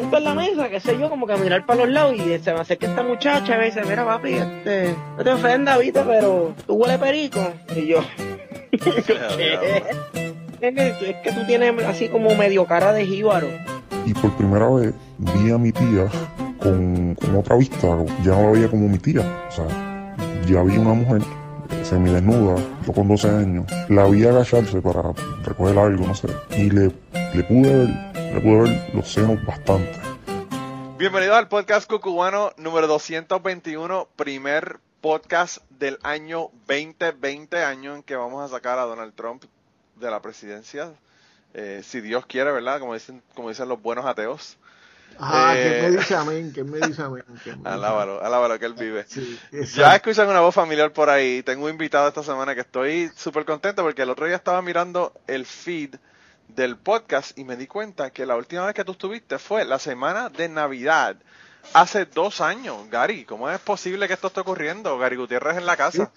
siento en la mesa, qué sé yo, como que a mirar para los lados y se me acerca esta muchacha y me dice, mira papi, este, no te ofendas, viste, pero tú huele perico. Y yo, ¿qué? Es que tú tienes así como medio cara de jíbaro. Y por primera vez vi a mi tía con, con otra vista, ya no la veía como mi tía. O sea, ya vi una mujer semidesnuda, yo con 12 años, la vi agacharse para recoger algo, no sé, y le, le pude ver, le pude ver los senos bastante. Bienvenido al podcast cucubano número 221, primer podcast del año 2020, año en que vamos a sacar a Donald Trump de la presidencia, eh, si Dios quiere, ¿verdad? Como dicen, como dicen los buenos ateos. Ah, Eh, ¿qué me dice amén? ¿Qué me dice amén? ¿Qué me Alábalo, alábalo que él vive. Sí, Ya escuchan una voz familiar por ahí. Tengo un invitado esta semana que estoy súper contento porque el otro día estaba mirando el feed del podcast y me di cuenta que la última vez que tú estuviste fue la semana de Navidad. Hace dos años, Gary. ¿Cómo es posible que esto esté ocurriendo? Gary Gutiérrez en la casa.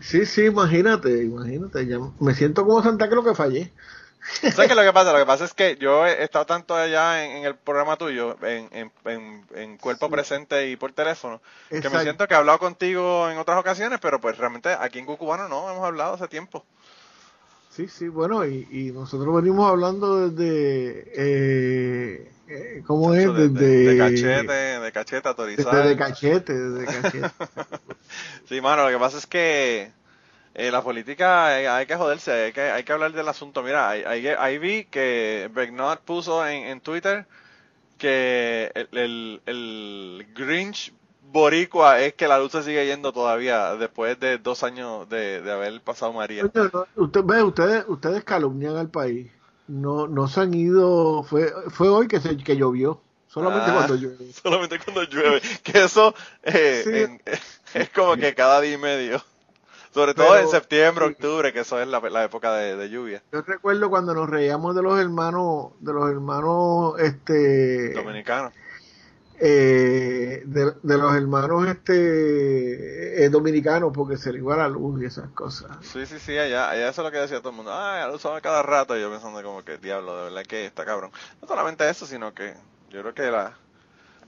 Sí, sí, imagínate, imagínate. ya me siento como Santa Cruz que fallé. ¿Sabes qué lo que pasa? Lo que pasa es que yo he estado tanto allá en, en el programa tuyo, en, en, en, en cuerpo presente y por teléfono, que me siento que he hablado contigo en otras ocasiones, pero pues realmente aquí en Cucubano no hemos hablado hace tiempo. Sí, sí, bueno, y, y nosotros venimos hablando desde. Eh, eh, ¿Cómo es? Chacho, Desde. de- de cachete, de cachete autorizado. Desde de cachete, desde cachete. Sí, mano, lo que pasa es que eh, la política hay, hay que joderse, hay que, hay que hablar del asunto. Mira, ahí, vi que Begnot puso en, en Twitter que el, el, el Grinch boricua es que la luz se sigue yendo todavía después de dos años de, de haber pasado María. Usted, ve, ustedes, ustedes calumnian al país. No, no se han ido. Fue, fue hoy que, se, que llovió. Solamente Ah. cuando llueve. Solamente cuando llueve. Que eso eh, Sí. en- es como que cada día y medio. Sobre todo Pero- en septiembre, octubre, que eso es la, la época de, de lluvia. Yo recuerdo cuando nos reíamos de los hermanos, de los hermanos, este, Dominicano. Eh, de, de los hermanos, este, eh, dominicanos, porque se le iba la luz y esas cosas. Sí, sí, sí, allá, allá eso es lo que decía todo el mundo. Ah, lo usaba cada rato. Y yo pensando como que, diablo, de verdad que está cabrón. No solamente eso, sino que yo creo que la,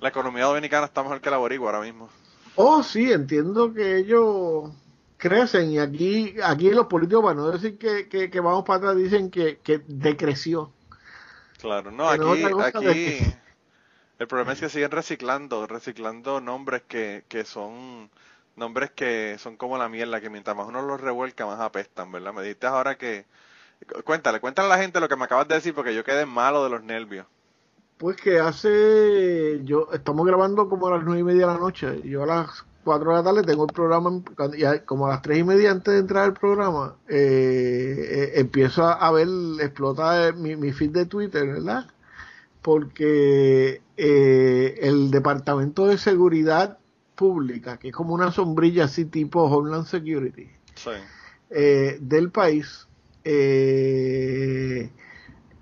la economía dominicana está mejor que la boricua ahora mismo. Oh, sí, entiendo que ellos crecen y aquí, aquí los políticos, para no decir que, que, que vamos para atrás, dicen que, que decreció. Claro, no, Que aquí, el problema es que siguen reciclando, reciclando nombres que, que son, nombres que son como la mierda, que mientras más uno los revuelca, más apestan, ¿verdad? Me dijiste ahora que, cuéntale, cuéntale a la gente lo que me acabas de decir, porque yo quedé malo de los nervios. Pues que hace, yo, estamos grabando como a las nueve y media de la noche. Yo a las cuatro de la tarde tengo el programa, y como a las tres y media antes de entrar al programa, eh, eh, empiezo a, ver, explota eh, mi feed de Twitter, ¿verdad? Porque eh, el Departamento de Seguridad Pública, que es como una sombrilla así tipo Homeland Security, Sí. eh, del país eh,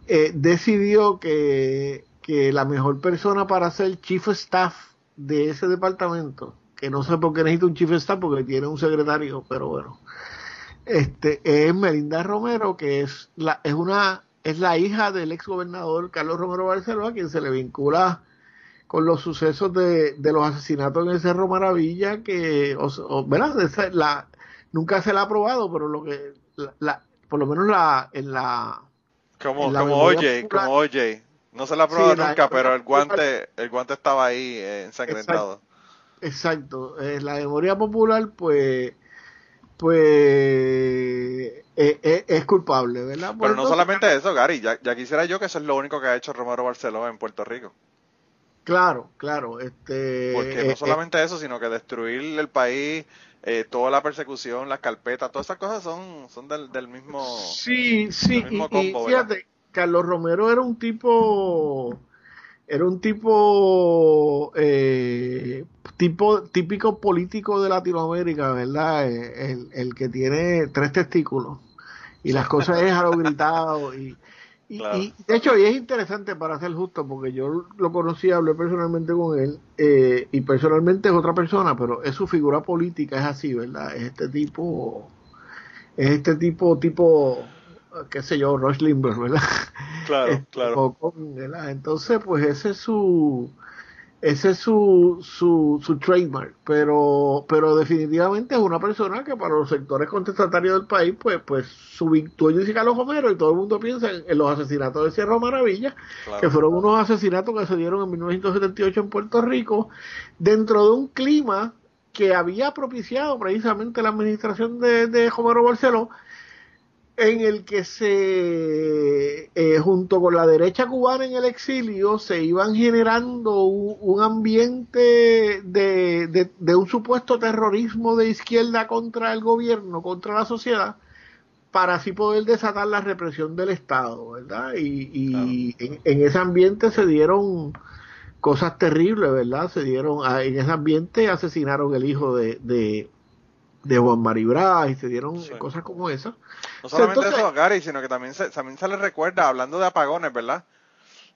eh, decidió que, que la mejor persona para ser chief staff de ese departamento, que no sé por qué necesita un chief staff porque tiene un secretario, pero bueno, este es Melinda Romero, que es la es una es la hija del ex gobernador Carlos Romero Barceló, a quien se le vincula con los sucesos de, de los asesinatos en el Cerro Maravilla, que, o, o- ¿verdad? Esa- la, nunca se la ha aprobado, pero lo que, la, la- por lo menos la, en la, Como, En la como popular- como OJ. No se la ha probado Sí, nunca, pero el guante, el guante estaba ahí eh, ensangrentado. exacto, en la memoria popular, pues, pues, eh, eh, es culpable, ¿verdad? Por Pero no solamente eso, Gary, ya, ya quisiera yo que eso es lo único que ha hecho Romero Barceló en Puerto Rico. Claro, claro, este, Porque no eh, solamente eso, sino que destruir el país, eh, toda la persecución, las carpetas, todas esas cosas son, son del, del mismo... Sí, sí, mismo y, y combo, ¿verdad? fíjate, Carlos Romero era un tipo, era un tipo, eh, tipo típico político de Latinoamérica, ¿verdad? Eh, El, el que tiene tres testículos y las cosas es a lo gritado y, y, Claro. y, de hecho y es interesante para ser justo porque yo lo conocí, hablé personalmente con él eh, y personalmente es otra persona, pero es su figura política, es así, ¿verdad? Es este tipo, es este tipo, tipo, qué sé yo, Rush Limbaugh, ¿verdad? Claro, Este, claro. con- ¿verdad? Entonces, pues ese es su ese es su, su, su trademark, pero, pero definitivamente es una persona que para los sectores contestatarios del país, pues, pues su victoria dice Carlos Romero y todo el mundo piensa en, en los asesinatos de Sierra Maravilla, claro. que fueron unos asesinatos que se dieron en 1978 en Puerto Rico, dentro de un clima que había propiciado precisamente la administración de, de Romero Barceló, en el que se, eh, junto con la derecha cubana en el exilio, se iban generando un, un ambiente de, de- de un supuesto terrorismo de izquierda contra el gobierno, contra la sociedad, para así poder desatar la represión del Estado, ¿verdad? Y, y en, en ese ambiente se dieron cosas terribles, ¿verdad? Se dieron, ah, en ese ambiente asesinaron el hijo de, de, de Juan Maribraz y se dieron Sí. cosas como esas. No solamente Entonces- eso, Gary, sino que también se, también se le recuerda, hablando de apagones, ¿verdad?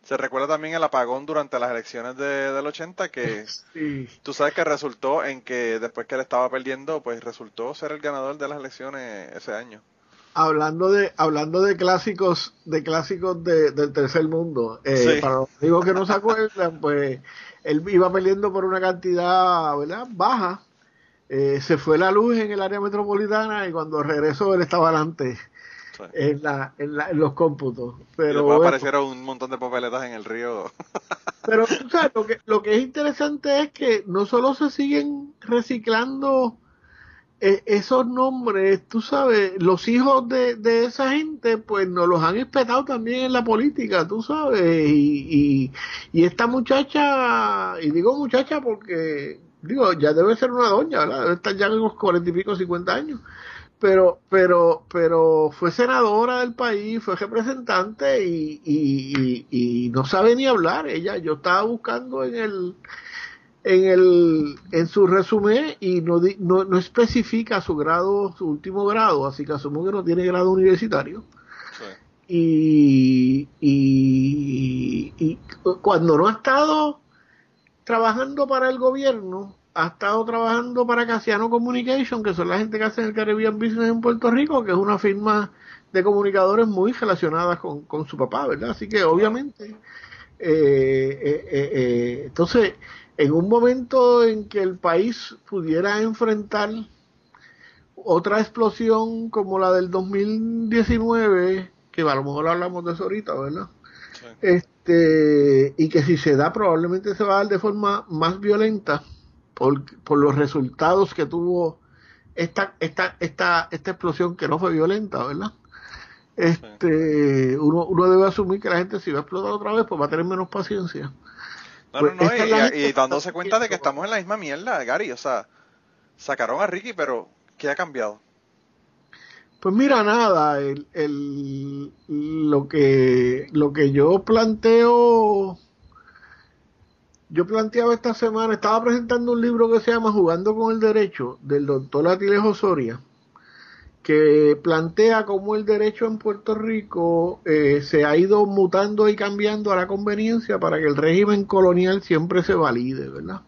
Se recuerda también el apagón durante las elecciones de, del 80, que Sí. tú sabes que resultó en que después que él estaba perdiendo, pues resultó ser el ganador de las elecciones ese año. Hablando de, hablando de clásicos, de clásicos de- del tercer mundo, eh, Sí. para los amigos que no se acuerdan, pues él iba perdiendo por una cantidad, ¿verdad? Baja. Eh, se fue la luz en el área metropolitana y cuando regresó él estaba adelante Sí. en, la, en, la- en los cómputos. y Pero, bueno, aparecieron un montón de papeletas en el río. pero tú sabes, lo que, lo que es interesante es que no solo se siguen reciclando eh, esos nombres, tú sabes, los hijos de, de esa gente, pues nos los han espetado también en la política, tú sabes, y, y, y esta muchacha, y digo muchacha porque, digo, ya debe ser una doña, ¿verdad? Debe estar ya en los cuarenta y pico, cincuenta años. Pero, pero, pero fue senadora del país, fue representante y, y, y, y no sabe ni hablar. Ella, yo estaba buscando en el, en el, en su resumen y no, no, no especifica su grado, su último grado, así que asumo que no tiene grado universitario. Sí. Y, y, y cuando no ha estado trabajando para el gobierno, ha estado trabajando para Casiano Communication, que son la gente que hace el Caribbean Business en Puerto Rico, que es una firma de comunicadores muy relacionada con, con su papá, ¿verdad? Así que obviamente, eh, eh, eh, eh, entonces, en un momento en que el país pudiera enfrentar otra explosión como la del 2019, que a lo mejor hablamos de eso ahorita, ¿verdad? Sí. Este, y que si se da, probablemente se va a dar de forma más violenta por, por los resultados que tuvo esta, esta, esta, esta explosión que no fue violenta, ¿verdad? Este, uno, uno debe asumir que la gente si va a explotar otra vez, pues va a tener menos paciencia. No, Pues no, no, esta y, y- dándose cuenta de que estamos en la misma mierda, Gary. O sea, sacaron a Ricky, pero ¿qué ha cambiado? Pues mira, nada, el, el, lo que lo que yo planteo, yo planteaba esta semana, estaba presentando un libro que se llama Jugando con el Derecho, del doctor Atilejo Soria, que plantea cómo el derecho en Puerto Rico eh, se ha ido mutando y cambiando a la conveniencia para que el régimen colonial siempre se valide, ¿verdad?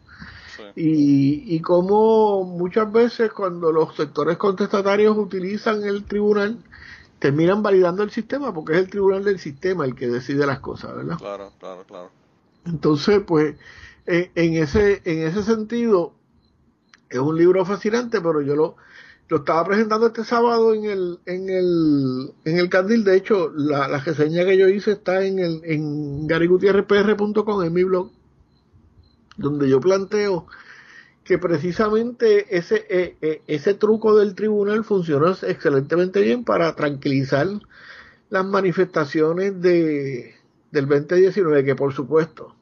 Y, y cómo muchas veces cuando los sectores contestatarios utilizan el tribunal, terminan validando el sistema porque es el tribunal del sistema el que decide las cosas, ¿verdad? Claro, claro, claro. Entonces, pues, en, en ese, en ese sentido, es un libro fascinante, pero yo lo, lo estaba presentando este sábado en el, en el, en el Candil. De hecho, la, la reseña que yo hice está en el, en garigutierrepr.com, en mi blog, donde yo planteo que precisamente ese, eh, eh, ese truco del tribunal funcionó excelentemente bien para tranquilizar las manifestaciones de, del 2019, que por supuesto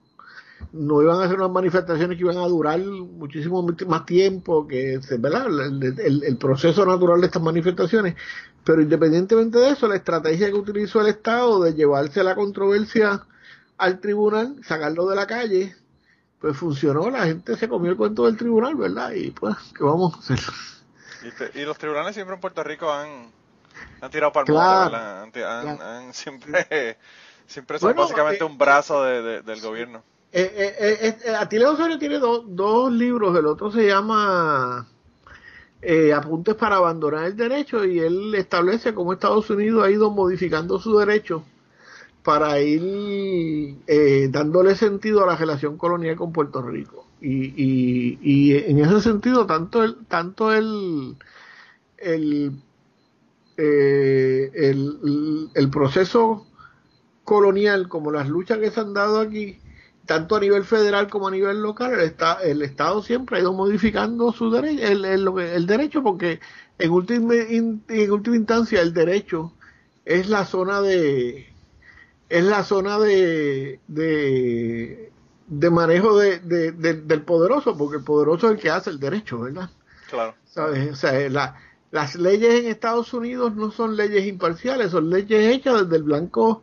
no iban a ser unas manifestaciones que iban a durar muchísimo más tiempo, que ¿verdad? El- el proceso natural de estas manifestaciones. Pero independientemente de eso, la estrategia que utilizó el Estado de llevarse la controversia al tribunal, sacarlo de la calle, pues funcionó, la gente se comió el cuento del tribunal, ¿verdad? Y pues, ¿qué vamos a hacer? Y, los tribunales siempre en Puerto Rico han, han tirado para el Claro. Han, claro. han siempre, siempre son Bueno, básicamente eh, un brazo de, de- del gobierno. Eh, eh, eh, eh, Atilio Osorio tiene do- dos libros, el otro se llama eh, Apuntes para abandonar el derecho y él establece cómo Estados Unidos ha ido modificando su derecho para ir eh, dándole sentido a la relación colonial con Puerto Rico. Y, y, y en ese sentido, tanto el, tanto el, el, eh, el, el proceso colonial como las luchas que se han dado aquí, tanto a nivel federal como a nivel local, el, el Estado siempre ha ido modificando su derecho, el, el, derecho, porque en última, en última instancia el derecho es la zona de es la zona de, de, de manejo de, del poderoso, porque el poderoso es el que hace el derecho, ¿verdad? Claro. ¿Sabes? O sea, la, las leyes en Estados Unidos no son leyes imparciales, son leyes hechas desde el blanco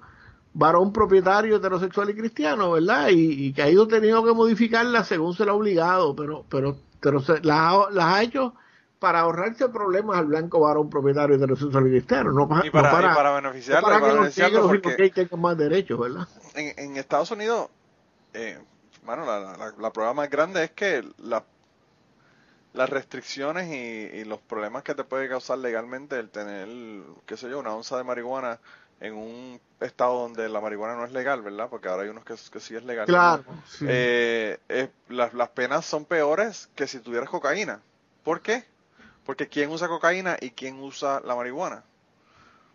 varón propietario heterosexual y cristiano, ¿verdad? Y, que ha ido teniendo que modificarlas según se lo ha obligado, pero, pero, pero se, las, las ha hecho para ahorrarse problemas al blanco varón propietario heterosexual y cristiano, no, y para, para, para beneficiarlo, para, para beneficiarlo porque tengan más derechos, ¿verdad? En, en Estados Unidos, eh, bueno, la, la, la, prueba más grande es que la, las restricciones y, y, los problemas que te puede causar legalmente el tener, qué sé yo, una onza de marihuana en un estado donde la marihuana no es legal, ¿verdad? Porque ahora hay unos que, que sí es legal. Claro. Eh, las, las penas son peores que si tuvieras cocaína. ¿Por qué? Porque ¿quién usa cocaína y quién usa la marihuana?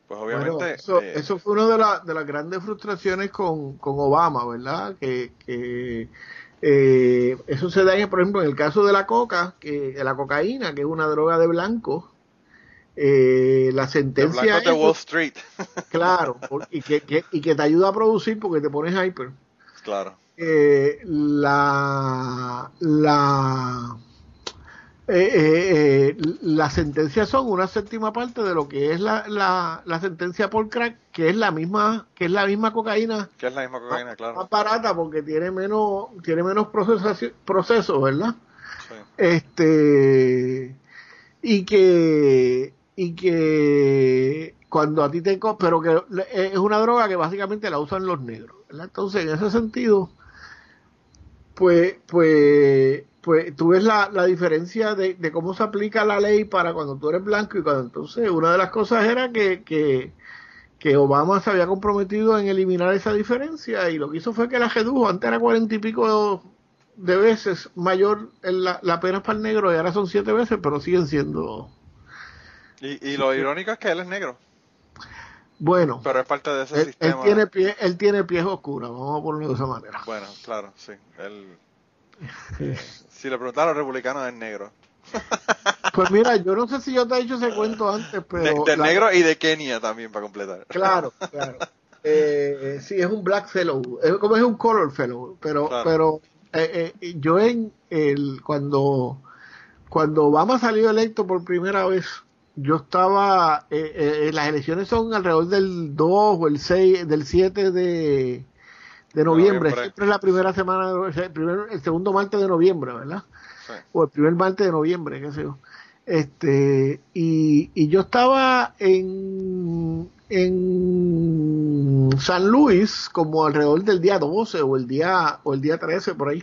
Pues obviamente... eso, eh, eso, fue una de, de las grandes frustraciones con, con Obama, ¿verdad? Que, que eh, eso se da, por ejemplo, en el caso de la coca, que la cocaína, que es una droga de blanco, eh, la sentencia de Wall Street claro y que, y que te ayuda a producir porque te pones hyper claro eh, la la eh, eh, las sentencias son una séptima parte de lo que es la, la, la, sentencia por crack que es la misma que es la misma cocaína que es la misma cocaína claro más barata porque tiene menos tiene menos procesos procesos verdad sí. este y que y que cuando a ti te pero que es una droga que básicamente la usan los negros ¿verdad? entonces en ese sentido pues pues pues tú ves la, la diferencia de, de, cómo se aplica la ley para cuando tú eres blanco y cuando entonces una de las cosas era que, que, que Obama se había comprometido en eliminar esa diferencia y lo que hizo fue que la redujo, antes era cuarenta y pico de veces mayor la, la pena para el negro y ahora son siete veces, pero siguen siendo y, y lo irónico es que él es negro. Bueno, pero es parte de ese él, sistema. Él tiene, pie, él tiene pies oscuros, vamos a ponerlo de esa manera. Bueno, claro, sí. Él, si le preguntaron a los republicanos, es negro. Pues mira, yo no sé si yo te he hecho ese cuento antes, pero... De, de la... negro y de Kenia también, para completar. Claro, claro. Eh, sí, es un black fellow, es como es un color fellow, pero, claro. pero eh, eh, yo en el cuando cuando Obama salió electo por primera vez, yo estaba, eh, eh, las elecciones son alrededor del 2 o el 6, del 7 de, de noviembre, no, siempre es la primera semana, el, primer, el segundo martes de noviembre, ¿verdad? Sí. O el primer martes de noviembre, qué sé yo. Este, y, y yo estaba en, en San Luis como alrededor del día 12 o el día, o el día 13 por ahí.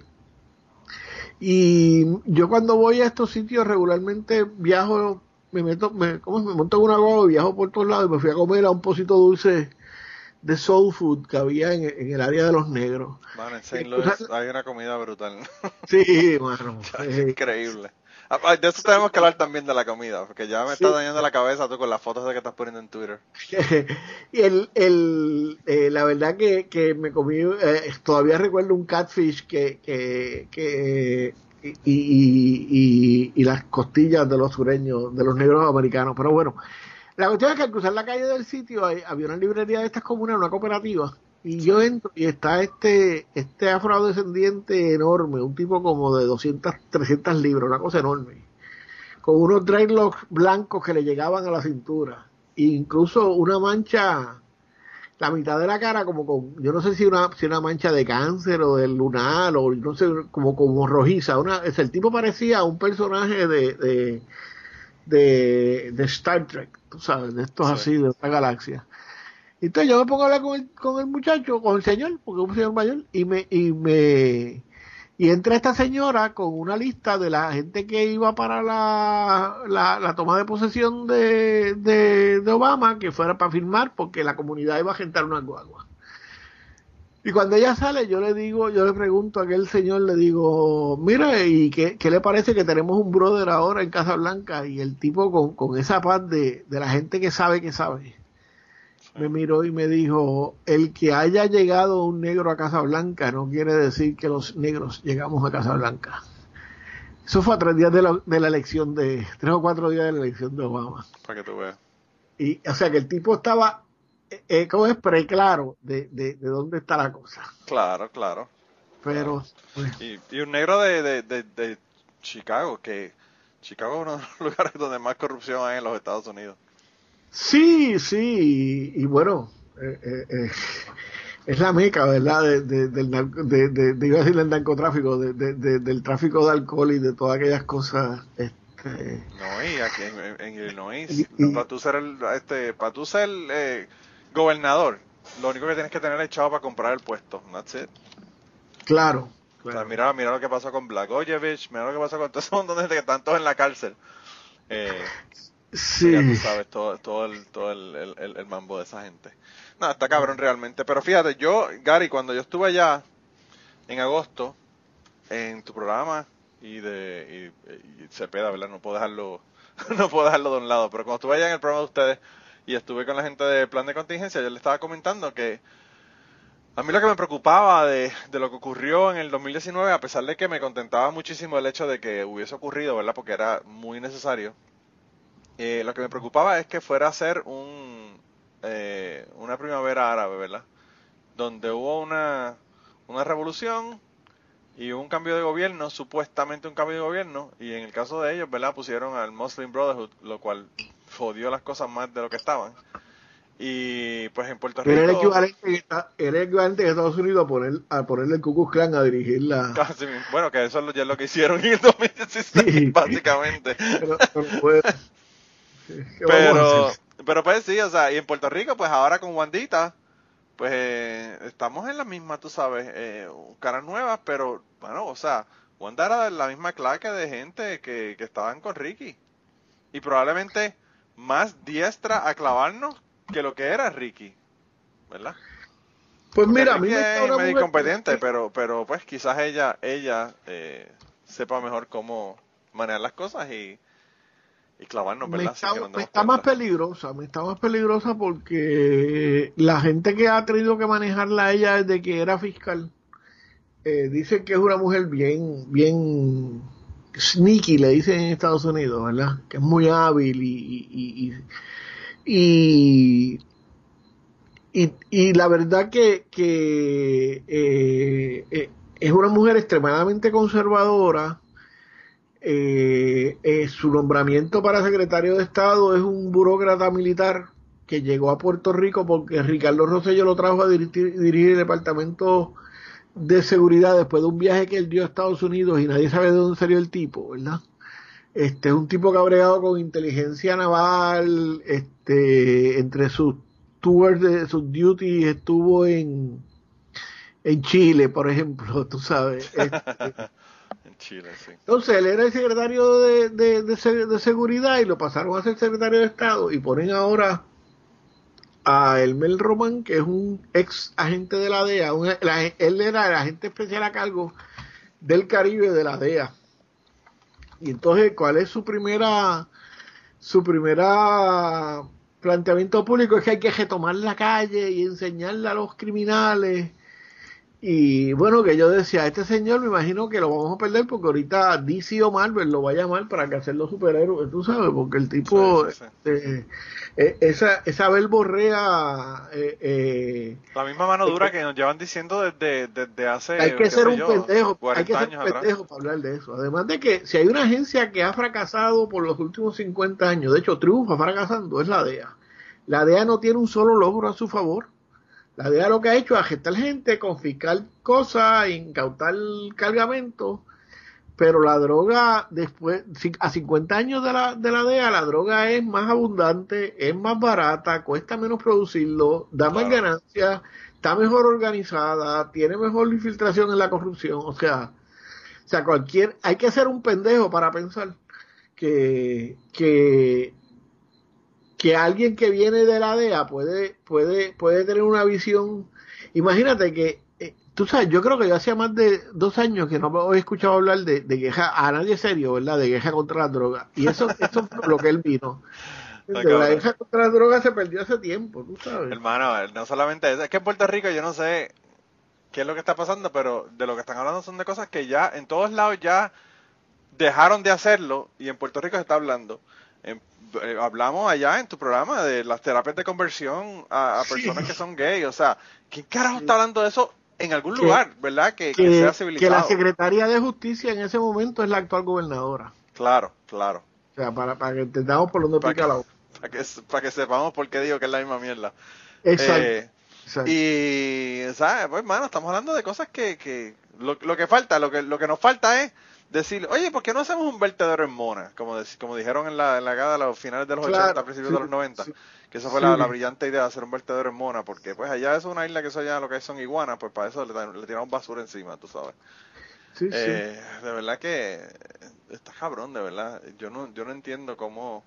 Y yo cuando voy a estos sitios regularmente viajo me meto, me, ¿cómo me monto en una guagua y viajo por todos lados y me fui a comer a un pocito dulce de soul food que había en, en el área de los negros. Mano, en St. Louis Entonces, hay una comida brutal. Sí, mano. es increíble. De eso tenemos que hablar también de la comida, porque ya me sí. está dañando la cabeza tú con las fotos de que estás poniendo en Twitter. y el, el, eh, la verdad que, que me comí, eh, todavía recuerdo un catfish que, que, que y, y, y, y, las costillas de los sureños, de los negros americanos. Pero bueno, la cuestión es que al cruzar la calle del sitio hay, había una librería de estas comunas, una cooperativa, y yo entro y está este, este afrodescendiente enorme, un tipo como de 200, 300 libras, una cosa enorme, con unos dreadlocks blancos que le llegaban a la cintura, e incluso una mancha la mitad de la cara como con, yo no sé si una, si una mancha de cáncer o del lunar o no sé, como, como rojiza. Una, es, el tipo parecía un personaje de, de, de, de Star Trek, tú sabes, de estos sí. así, de otra galaxia. Entonces yo me pongo a hablar con el, con el muchacho, con el señor, porque es un señor mayor, y me, y me, y entra esta señora con una lista de la gente que iba para la, la, la toma de posesión de, de, de, Obama, que fuera para firmar, porque la comunidad iba a gentar una guagua. Y cuando ella sale, yo le digo, yo le pregunto a aquel señor, le digo, mira, ¿y qué, qué le parece que tenemos un brother ahora en Casa Blanca? Y el tipo con, con esa paz de, de la gente que sabe que sabe, me miró y me dijo, el que haya llegado un negro a Casa Blanca no quiere decir que los negros llegamos a Casa Blanca. Eso fue a tres días de la, de la elección de, tres o cuatro días de la elección de Obama. Para que tú veas. Y, o sea que el tipo estaba eh, eh, como es preclaro de, de, de dónde está la cosa. Claro, claro. Pero, pues, Y, y un negro de, de, Chicago, que Chicago es uno de los lugares donde más corrupción hay en los Estados Unidos. sí, sí, y, y bueno, eh, eh, es la meca, ¿verdad? De, de- del, de, iba a decir del narcotráfico, de, de- de- del tráfico de alcohol y de todas aquellas cosas. Este, No, y aquí en, Illinois, Y- para tú ser, el, este, para tú ser eh, gobernador, lo único que tienes que tener es chavo para comprar el puesto. That's it. claro, O sea, claro. mira, mira lo que pasó con Blagojevich, mira lo que pasó con todo ese montón de gente que están todos en la cárcel. Eh, Sí, Ya tú sabes todo, todo, el, todo el, el- el- el mambo de esa gente. No, está cabrón realmente. Pero fíjate, yo, Gary, cuando yo estuve allá en agosto, en tu programa, y de y, y Cepeda, ¿verdad? No puedo dejarlo, no puedo dejarlo de un lado, pero cuando estuve allá en el programa de ustedes y estuve con la gente de plan de contingencia, yo le estaba comentando que a mí lo que me preocupaba de, de lo que ocurrió en el 2019, a pesar de que me contentaba muchísimo el hecho de que hubiese ocurrido, ¿verdad? Porque era muy necesario. Eh, lo que me preocupaba es que fuera a ser un, eh, una primavera árabe, ¿verdad? Donde hubo una, una revolución y un cambio de gobierno, supuestamente un cambio de gobierno, y en el caso de ellos, ¿verdad? Pusieron al Muslim Brotherhood, lo cual jodió las cosas más de lo que estaban. Y pues en Puerto Rico... Era el equivalente, que está- era el equivalente de Estados Unidos a, poner, a ponerle el Ku Klan a dirigir la... Casi. Bueno, que eso es ya es lo que hicieron en el 2016, Sí. básicamente. Pero, pero fue- ¿qué vamos a Pero, pues sí, o sea, y en Puerto Rico, pues ahora con Wandita, pues eh, estamos en la misma, tú sabes, eh, caras nuevas, pero bueno, o sea, Wanda era la misma claque de gente que, que estaban con Ricky. Y probablemente más diestra a clavarnos que lo que era Ricky, ¿verdad? Pues Porque mira, a mí me es medio incompetente, pero, pero pues quizás ella, ella eh, sepa mejor cómo manejar las cosas y, y clavarnos, me ¿verdad? está, que me está más peligrosa, me está más peligrosa porque la gente que ha tenido que manejarla a ella desde que era fiscal eh, dice que es una mujer bien, bien sneaky, le dicen en Estados Unidos, ¿verdad? Que es muy hábil y, y, y, y, la verdad que, que eh, eh, es una mujer extremadamente conservadora. Eh, eh, su nombramiento para secretario de Estado es un burócrata militar que llegó a Puerto Rico porque Ricardo Rosselló lo trajo a dirigir el departamento de seguridad después de un viaje que él dio a Estados Unidos y nadie sabe de dónde salió el tipo, ¿verdad? Este es un tipo que ha bregado con inteligencia naval, este, entre sus tours de sus duties estuvo en en Chile, por ejemplo, tú sabes. Este, En Chile, sí. entonces él era el secretario de, de, de de seguridad y lo pasaron a ser secretario de Estado y ponen ahora a Elmer Román, que es un ex agente de la DEA. la- él era el agente especial a cargo del Caribe de la DEA. Y entonces, ¿cuál es su primera, su primera planteamiento público? Es que hay que retomar la calle y enseñarle a los criminales. Y bueno, que yo decía, este señor me imagino que lo vamos a perder porque ahorita DC o Marvel lo va a llamar para que hacer los superhéroes, tú sabes, porque el tipo, Sí, sí, sí. eh, eh, esa, esa verborrea, eh, eh, La misma mano dura que nos llevan diciendo desde, desde hace. hay que ser un yo, pendejo, hay 40 que ser un atrás. pendejo para hablar de eso. Además de que si hay una agencia que ha fracasado por los últimos 50 años, de hecho triunfa fracasando, es la DEA. La DEA no tiene un solo logro a su favor. La DEA lo que ha hecho es agestar gente, confiscar cosas, incautar cargamento, pero la droga, después, a 50 años de la, de la DEA, la droga es más abundante, es más barata, cuesta menos producirlo, da más Claro. ganancias, está mejor organizada, tiene mejor infiltración en la corrupción, o sea, o sea, cualquier, hay que ser un pendejo para pensar que, que, que alguien que viene de la DEA puede, puede, puede tener una visión. Imagínate que tú sabes, yo creo que ya hacía más de dos años que no he escuchado hablar de, de queja a nadie serio, ¿verdad? De queja contra la droga. Y eso, eso fue lo que él vino. De la queja contra la droga se perdió hace tiempo, tú sabes. Hermano, no solamente eso, es que en Puerto Rico yo no sé qué es lo que está pasando, pero de lo que están hablando son de cosas que ya en todos lados ya dejaron de hacerlo y en Puerto Rico se está hablando. Eh, hablamos allá en tu programa de las terapias de conversión a, personas que son gays. O sea, ¿quién carajo está hablando de eso en algún lugar, verdad? Que, sea civilizado. Que la Secretaría de Justicia en ese momento es la actual gobernadora. Claro, claro. O sea, para, para que entendamos por dónde pica la para que, para que sepamos por qué digo que es la misma mierda. Exacto. Eh, y, ¿sabes? Pues, hermano, estamos hablando de cosas que, que lo, lo, que falta, lo que, lo que nos falta es decir, oye, ¿por qué no hacemos un vertedero en Mona? Como, como dijeron en la, en la gada a los finales de los 80, principios de los 90. Que esa fue la, brillante idea de hacer un vertedero en Mona, porque pues allá es una isla que eso ya lo que son iguanas, pues para eso le, le tiramos basura encima, tú sabes. Sí, eh, de verdad que está cabrón, de verdad. Yo no, yo no entiendo cómo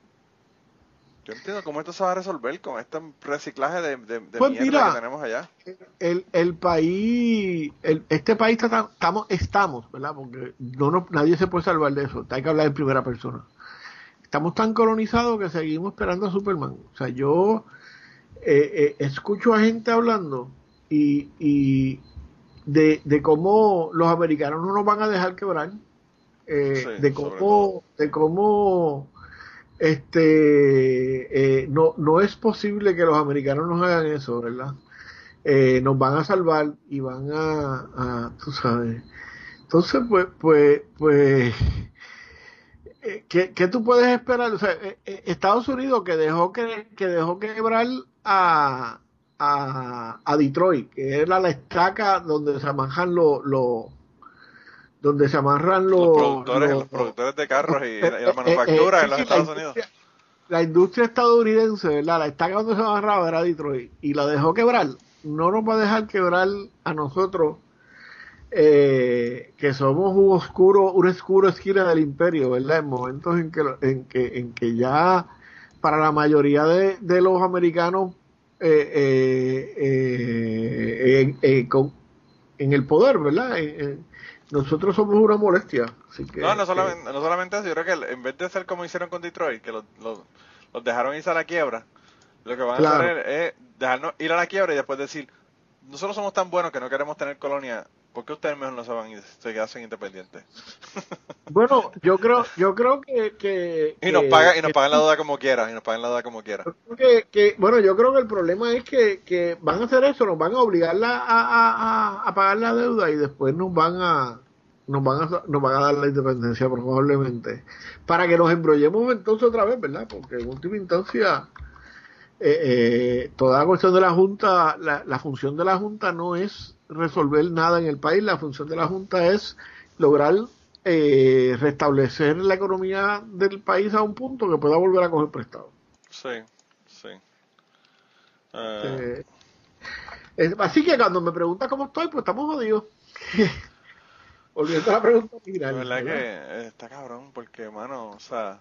yo entiendo cómo esto se va a resolver con este reciclaje de, de, pues mierda que tenemos allá. El, el país, el, este país está, estamos, estamos, ¿verdad? Porque no, nadie se puede salvar de eso. Hay que hablar en primera persona. Estamos tan colonizados que seguimos esperando a Superman. O sea, yo eh, eh, escucho a gente hablando y, y de, de cómo los americanos no nos van a dejar quebrar. Eh, de cómo, de cómo este eh, no, no es posible que los americanos nos hagan eso, ¿verdad? Eh, nos van a salvar y van a, tú sabes. Entonces, pues, pues, pues, eh, ¿qué, ¿qué, tú puedes esperar? Sea, Estados Unidos que dejó que, que dejó quebrar a, a, a Detroit, que era la estaca donde se manejan los donde se amarran los, productores, productores de carros y, la eh, eh, manufactura eh, en los Estados Unidos. La industria estadounidense, ¿verdad? La estaca donde se amarraba era Detroit y la dejó quebrar. No nos va a dejar quebrar a nosotros, que somos un oscuro, un oscuro esquina del imperio, ¿verdad? En momentos en que, en que, en que ya para la mayoría de, de los americanos en, en, el poder, ¿verdad? Nosotros somos una molestia. Así que, no, no solamente, no solamente eso, yo creo que en vez de hacer como hicieron con Detroit, que los, dejaron irse a la quiebra, lo que van a hacer es dejarnos ir a la quiebra y después decir, nosotros somos tan buenos que no queremos tener colonia, ¿por qué ustedes mejor no se van y se hacen independientes? Bueno, yo creo, yo creo que, y nos pagan, y nos pagan la deuda como quiera, y nos pagan la deuda como quiera. Que, bueno, yo creo que el problema es que, van a hacer eso, nos van a obligar a, a, pagar la deuda y después nos van a nos van a nos van a dar la independencia probablemente para que nos embrollemos entonces otra vez, ¿verdad? Porque en última instancia eh, eh, toda la cuestión de la Junta, la, la función de la Junta no es resolver nada en el país, la función de la Junta es lograr eh, restablecer la economía del país a un punto que pueda volver a coger prestado. Sí, sí. Eh, así que cuando me pregunta cómo estoy, pues estamos jodidos. Volviendo a la pregunta La verdad, que está cabrón, porque, mano, o sea,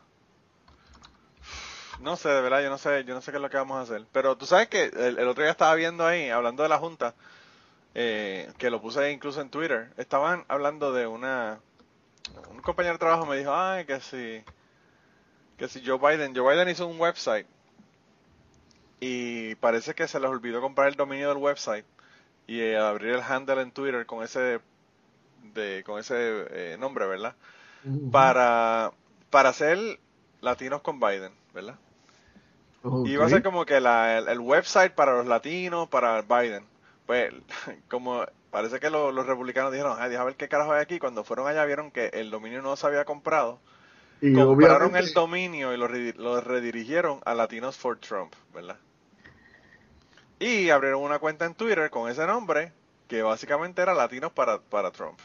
no sé, de verdad, yo no sé, yo no sé qué es lo que vamos a hacer. Pero tú sabes que el, el otro día estaba viendo ahí, hablando de la Junta, eh, que lo puse incluso en Twitter, estaban hablando de una... Un compañero de trabajo me dijo, ay, que si... Que si Joe Biden, Joe Biden hizo un website y parece que se les olvidó comprar el dominio del website y eh, abrir el handle en Twitter con ese de, con ese eh, nombre, ¿verdad? Para para hacer latinos con Biden, ¿verdad? Y Iba a ser como que la, el, website para los latinos, para Biden pues como parece que los republicanos dijeron, Ay, a ver qué carajo hay aquí, cuando fueron allá vieron que el dominio no se había comprado, y compraron el dominio y lo, lo, redirigieron a Latinos for Trump, ¿verdad? Y abrieron una cuenta en Twitter con ese nombre, que básicamente era Latinos para, para Trump.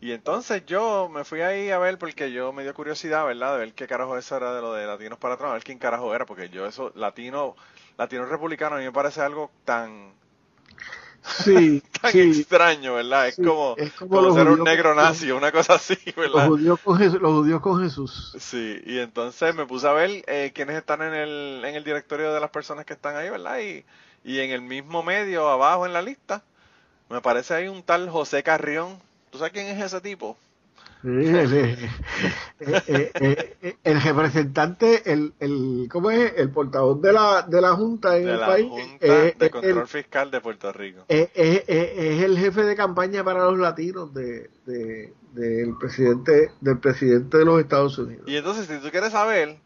Y entonces yo me fui ahí a ver porque yo me dio curiosidad, ¿verdad? De ver qué carajo eso era de lo de Latinos para Trump, a ver quién carajo era, porque yo eso, latino, latino republicano, a mí me parece algo tan Sí, tan extraño, ¿verdad? Es como, como, ser un negro nazi, una cosa así, ¿verdad? Los judíos con Jesús. Los judíos con Jesús. Sí, y entonces me puse a ver eh, quiénes están en el, en el directorio de las personas que están ahí, ¿verdad? Y, y en el mismo medio, abajo en la lista, Me parece ahí un tal José Carrión. ¿Tú sabes quién es ese tipo? el, el, representante, el, el, ¿cómo es? El portavoz de la, de la Junta en de el la país. Junta de Control Fiscal de Puerto Rico. Es, es, es, el jefe de campaña para los latinos de, de, del presidente del presidente de los Estados Unidos. Y entonces, si tú quieres saber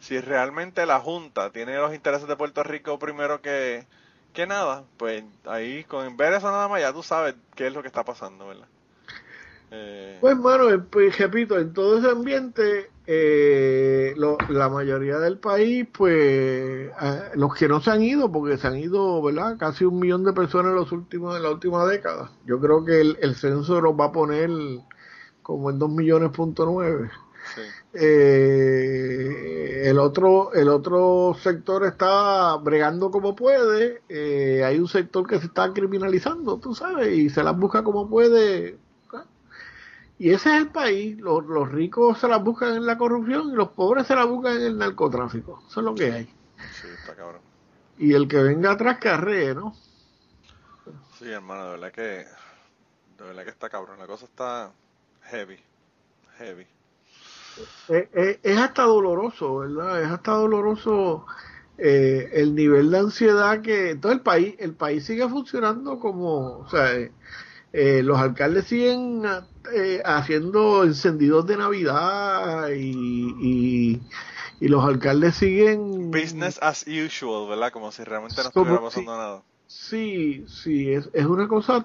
si realmente la Junta tiene los intereses de Puerto Rico primero que, que nada, pues ahí con ver eso nada más ya tú sabes qué es lo que está pasando, ¿verdad? Eh... Pues, mano, pues, repito, en todo ese ambiente, eh, lo, la mayoría del país, pues, eh, los que no se han ido, porque se han ido, ¿verdad? Casi un millón de personas en los últimos, en la última década. Yo creo que el, el censo los va a poner como en dos millones punto nueve. Sí. Eh, el otro el otro sector está bregando como puede eh, hay un sector que se está criminalizando tú sabes y se las busca como puede y ese es el país. Los, los, ricos se la buscan en la corrupción y los pobres se la buscan en el narcotráfico. Eso es lo que hay. Sí, está cabrón. Y el que venga atrás carree, ¿no? Sí, hermano, de verdad que. De verdad que está cabrón. La cosa está heavy. Heavy. Es, es, es hasta doloroso, ¿verdad? Es hasta doloroso eh, el nivel de ansiedad que. Todo el país, el país sigue funcionando como. O sea, eh, los alcaldes siguen eh, haciendo encendidos de Navidad y, y, y, los alcaldes siguen... Business as usual, ¿verdad? Como si realmente no estuviera pasando sí, nada. Sí, sí, es, es una cosa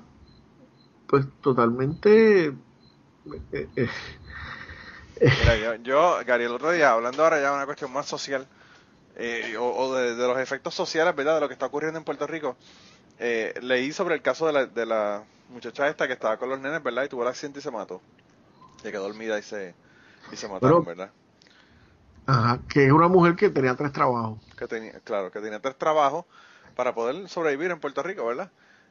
pues totalmente... Eh, eh, Mira, yo, yo, Gary, el otro día, hablando ahora ya de una cuestión más social, eh, o, o de, de, los efectos sociales, ¿verdad? De lo que está ocurriendo en Puerto Rico, eh, leí sobre el caso de la, de la muchacha esta que estaba con los nenes, ¿verdad? Y tuvo el accidente y se mató. Se quedó dormida y se, y se mataron, Pero- ¿verdad? Ajá, que es una mujer que tenía tres trabajos. Que tenía, claro, que tenía tres trabajos para poder sobrevivir en Puerto Rico, ¿verdad?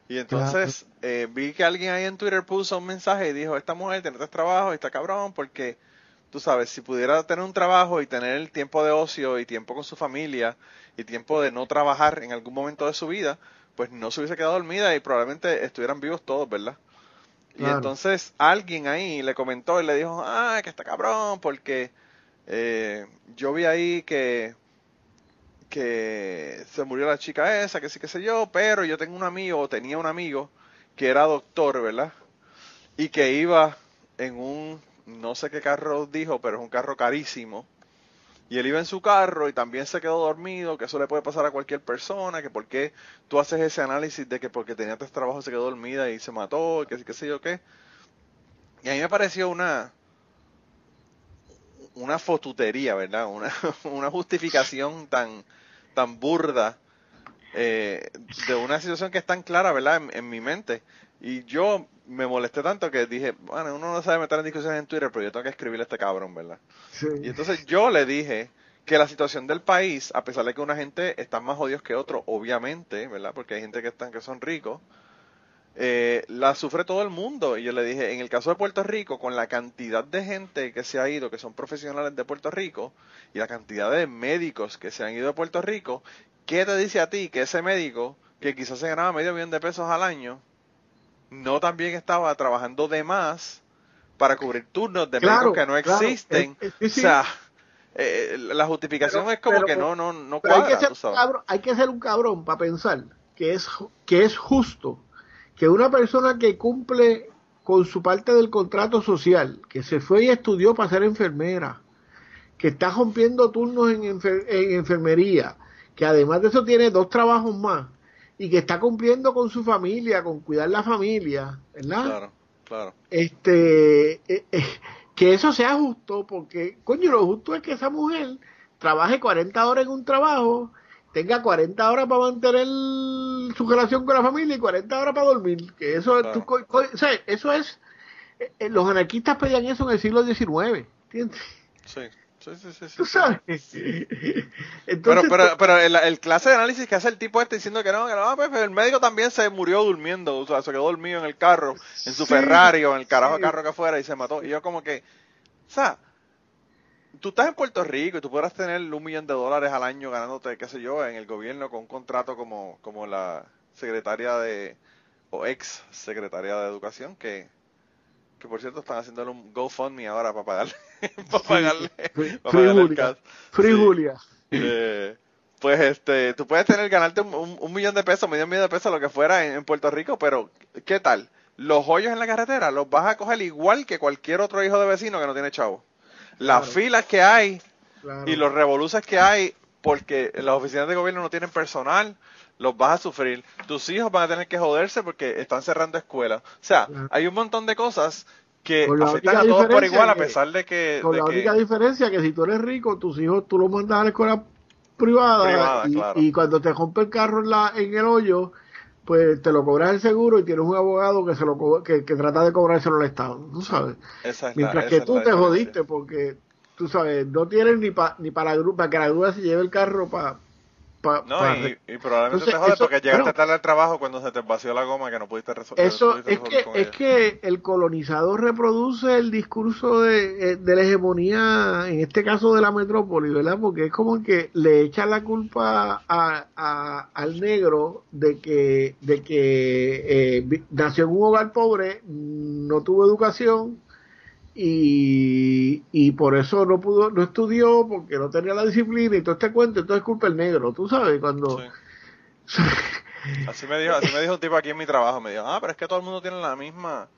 Y entonces eh, vi que alguien ahí en Twitter puso un mensaje y dijo, esta mujer tiene tres trabajos y está cabrón porque, tú sabes, si pudiera tener un trabajo y tener el tiempo de ocio y tiempo con su familia y tiempo de no trabajar en algún momento de su vida, pues no se hubiese quedado dormida y probablemente estuvieran vivos todos, ¿verdad? Y entonces alguien ahí le comentó y le dijo, ah, que está cabrón, porque eh, yo vi ahí que, que se murió la chica esa, que sí, que sé yo, pero yo tengo un amigo, o tenía un amigo, que era doctor, ¿verdad? Y que iba en un, no sé qué carro dijo, pero es un carro carísimo. Y él iba en su carro y también se quedó dormido, que eso le puede pasar a cualquier persona, que por qué tú haces ese análisis de que porque tenía tres trabajos se quedó dormida y se mató, que que sé yo qué. Y a mí me pareció una una fotutería, ¿verdad? Una, una justificación tan tan burda eh, de una situación que es tan clara, ¿verdad? En mi mente. Y yo me molesté tanto que dije, bueno, uno no sabe meter en discusiones en Twitter, pero yo tengo que escribirle a este cabrón, ¿verdad? Sí. Y entonces yo le dije que la situación del país, a pesar de que una gente está más jodidos que otro, obviamente, ¿verdad? Porque hay gente que están que son ricos, eh, la sufre todo el mundo. Y yo le dije, en el caso de Puerto Rico, con la cantidad de gente que se ha ido, que son profesionales de Puerto Rico, y la cantidad de médicos que se han ido de Puerto Rico, ¿qué te dice a ti que ese médico, que quizás se ganaba medio millón de pesos al año, no también estaba trabajando de más para cubrir turnos de Claro, médicos que no claro. existen? Eh, eh, sí. O sea, eh, la justificación Pero- es como pero- que no, no, no Pero hay cuadra, que, ser tú un sabes. cabrón, hay que ser un cabrón para pensar que es, que es justo que una persona que cumple con su parte del contrato social, que se fue y estudió para ser enfermera, que está rompiendo turnos en, enfer- en enfermería, que además de eso tiene dos trabajos más y que está cumpliendo con su familia, con cuidar la familia, ¿verdad? Claro, claro. este eh, eh, que eso sea justo porque coño lo justo es que esa mujer trabaje 40 horas en un trabajo tenga 40 horas para mantener su relación con la familia y 40 horas para dormir que eso Claro. tú co- co- o sea, eso es eh, eh, los anarquistas pedían eso en el siglo XIX ¿entiendes? Sí, sí, sí, sí. sí, tú sabes Pero, entonces pero, pero el, el clase de análisis que hace el tipo este diciendo que no, que no, pues el médico también se murió durmiendo, o sea, se quedó dormido en el carro, en su Sí, Ferrari o en el carajo de sí. carro que fuera y se mató. Y yo como que, o sea, tú estás en Puerto Rico y tú podrás tener un millón de dólares al año ganándote, qué sé yo, en el gobierno con un contrato como, como la secretaria de, o ex secretaria de Educación, que, que por cierto están haciendo un GoFundMe ahora para pagarle, para pagarle, Free, para Free pagarle el Julia. gas. Free Sí. Julia. Eh, pues este, tú puedes tener, ganarte un, un- un millón de pesos, medio millón de pesos, lo que fuera en, en Puerto Rico, pero ¿qué tal? Los hoyos en la carretera los vas a coger igual que cualquier otro hijo de vecino que no tiene chavo. Las Claro. filas que hay Claro. y los revoluces que hay porque las oficinas de gobierno no tienen personal, los vas a sufrir. Tus hijos van a tener que joderse porque están cerrando escuelas. O sea, hay un montón de cosas que Con la afectan a todos por igual a pesar de que... Con de la que- única diferencia que si tú eres rico, tus hijos tú los mandas a la escuela privada, Privada, y, claro. y cuando te rompe el carro en, la, en el hoyo, pues te lo cobras el seguro y tienes un abogado que se lo que, que trata de cobrárselo al Estado, ¿tú sabes? la- Mientras que tú te diferencia. jodiste porque, tú sabes, no tienes ni para ni para para que la grúa se lleve el carro para... Pa, No, pa- y, y probablemente Entonces, te jodes eso- porque llegaste bueno. tarde al trabajo cuando se te vació la goma que no pudiste resolver. Eso es que, es que el colonizador reproduce el discurso de, eh, de la hegemonía, en este caso de la metrópoli, ¿verdad? Porque es como que le echan la culpa a, a- al negro de que, de que eh, nació en un hogar pobre, no tuvo educación y, y por eso no pudo, no estudió porque no tenía la disciplina y todo este cuento, entonces es culpa el negro, tú sabes, cuando... Así me dijo, así me dijo un tipo aquí en mi trabajo, me dijo, ah, pero es que todo el mundo tiene la misma,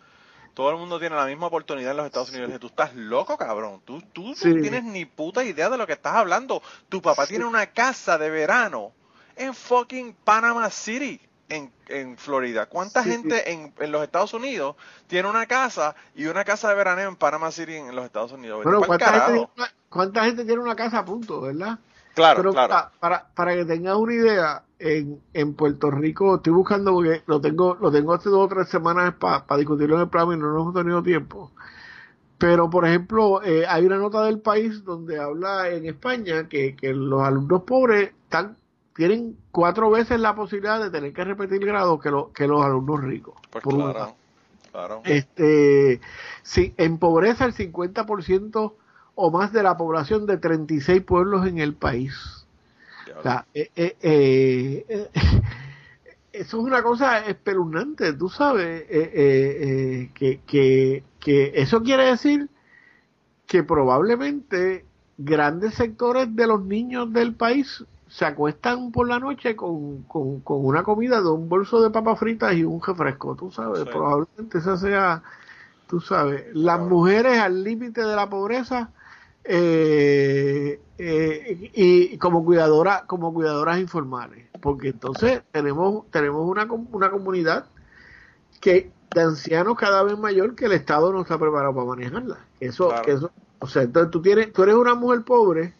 todo el mundo tiene la misma oportunidad en los Estados Unidos. Y dije, tú estás loco, cabrón. Tú, tú no Sí. tienes ni puta idea de lo que estás hablando. Tu papá tiene una casa de verano en fucking Panama City, en, en Florida. ¿Cuánta Sí. gente en, en los Estados Unidos tiene una casa y una casa de veraneo en Panama City en, los Estados Unidos? Bueno, ¿cuánta gente, tiene una, cuánta gente tiene una casa a punto, verdad? Claro, Pero claro. pa- para, para que tengas una idea, en, en Puerto Rico estoy buscando porque lo tengo lo tengo hace dos o tres semanas para discutirlo en el programa y no nos hemos tenido tiempo. Pero, por ejemplo, eh, hay una nota del país donde habla en España que, que los alumnos pobres están, tienen cuatro veces la posibilidad de tener que repetir grado que, lo- que los alumnos ricos. Pues por claro, claro. Este, sí, en pobreza el 50% o más de la población de 36 pueblos en el país. O sea, eh, eh, eh, eso es una cosa espeluznante, tú sabes, que, que, que eso quiere decir que probablemente grandes sectores de los niños del país se acuestan por la noche con, con, con una comida de un bolso de papas fritas y un refresco, tú sabes, Sí. probablemente esa sea, tú sabes, las Claro. mujeres al límite de la pobreza eh, eh, y como cuidadora como cuidadoras informales porque entonces tenemos tenemos una una comunidad que de ancianos cada vez mayor que el Estado no está preparado para manejarla eso Claro. eso o sea entonces tú tienes tú eres una mujer pobre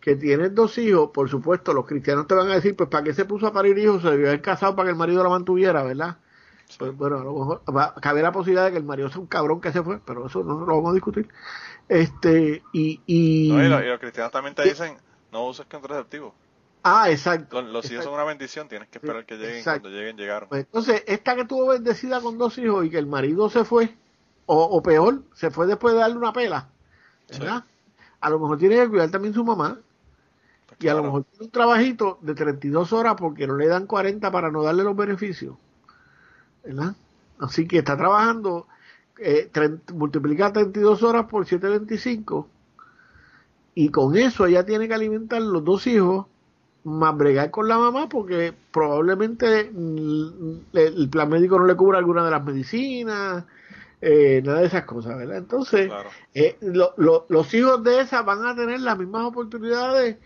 que tienes dos hijos por supuesto los cristianos te van a decir pues para qué se puso a parir hijos se debió haber casado para que el marido la mantuviera verdad pues, bueno, a lo mejor va, cabe la posibilidad de que el marido sea un cabrón que se fue, pero eso no lo vamos a discutir. Este, y, y, No, y, los, y los cristianos también te dicen, no uses contraceptivos. ah, exacto. Los, los hijos son una bendición, tienes que esperar que lleguen. Exacto. Cuando lleguen, llegaron. Pues entonces, esta que tuvo bendecida con dos hijos y que el marido se fue, o, o peor, se fue después de darle una pela, ¿verdad? A lo mejor tiene que cuidar también su mamá, Y a lo mejor tiene un trabajito de 32 horas porque no le dan 40 para no darle los beneficios, ¿verdad? Así que está trabajando, eh, 30 multiplica 32 horas por 725 y con eso ella tiene que alimentar los dos hijos más bregar con la mamá porque probablemente mm, el el plan médico no le cubra alguna de las medicinas, eh, nada de esas cosas, ¿verdad? Entonces, Claro. eh, lo- lo- los hijos de esa van a tener las mismas oportunidades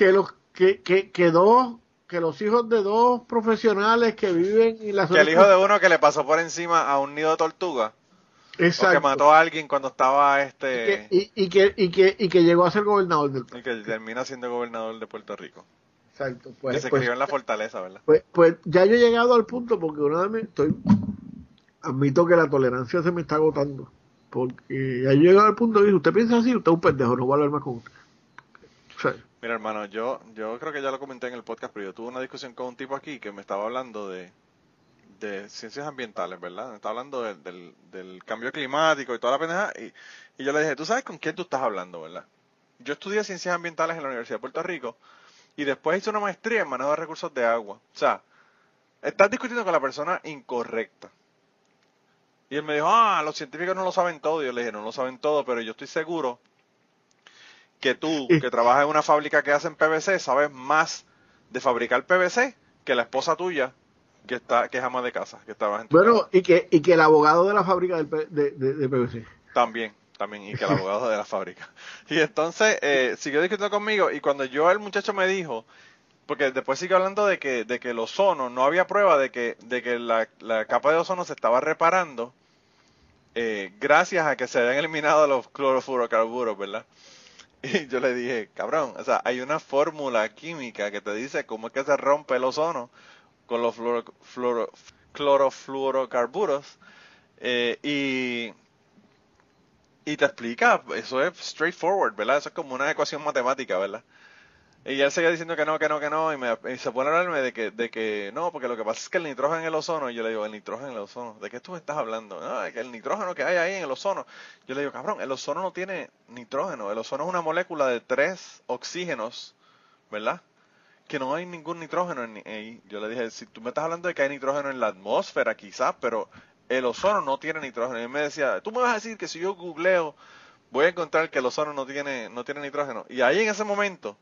que los que, que, que dos que los hijos de dos profesionales que viven en la Que el hijo de uno que le pasó por encima a un nido de tortuga. O que Exacto. mató a alguien cuando estaba y, este. que, y, y que, y, que, y que llegó a ser gobernador del Y que termina siendo gobernador de Puerto Rico. Exacto. que Pues, se pues, crió en la fortaleza, ¿verdad? pues, pues ya yo he llegado al punto porque una vez me estoy admito que la tolerancia se me está agotando porque ya yo he llegado al punto de que usted piensa así, usted es un pendejo, no voy a hablar más con usted. O sea, Mira, hermano, yo, yo creo que ya lo comenté en el podcast, pero yo tuve una discusión con un tipo aquí que me estaba hablando de, de ciencias ambientales, ¿verdad? Me estaba hablando del, del, cambio climático y toda la pendeja. Y, y yo le dije, ¿tú sabes con quién tú estás hablando, verdad? Yo estudié ciencias ambientales en la Universidad de Puerto Rico y después hice una maestría en manejo de recursos de agua. O sea, estás discutiendo con la persona incorrecta. Y él me dijo, ah, los científicos no lo saben todo. Y yo le dije, no lo saben todo, pero yo estoy seguro que tú, que trabajas en una fábrica que hacen PVC, sabes más de fabricar PVC que la esposa tuya que está que es ama de casa, que estaba en Bueno, y que, y que el abogado de la fábrica del, de, de, PVC. También, también, y que el abogado de la fábrica. Y entonces eh, siguió discutiendo conmigo y cuando yo, el muchacho me dijo, porque después sigue hablando de que, de que el ozono, no había prueba de que, de que la, la capa de ozono se estaba reparando eh, gracias a que se habían eliminado los clorofluorocarburos, ¿verdad? Y yo le dije, cabrón, o sea, hay una fórmula química que te dice cómo es que se rompe el ozono con los clorofluorocarburos eh, y, y te explica, eso es straightforward, ¿verdad? Eso es como una ecuación matemática, ¿verdad? Y él seguía diciendo que no, que no, que no, y, me, se pone a hablarme de que, de que no, porque lo que pasa es que el nitrógeno en el ozono, y yo le digo, el nitrógeno en el ozono, ¿de qué tú estás hablando? No, que el nitrógeno que hay ahí en el ozono. Yo le digo, cabrón, el ozono no tiene nitrógeno, el ozono es una molécula de tres oxígenos, ¿verdad? Que no hay ningún nitrógeno en ahí. Yo le dije, si tú me estás hablando de que hay nitrógeno en la atmósfera, quizás, pero el ozono no tiene nitrógeno. Y él me decía, tú me vas a decir que si yo googleo, voy a encontrar que el ozono no tiene, no tiene nitrógeno. Y ahí en ese momento,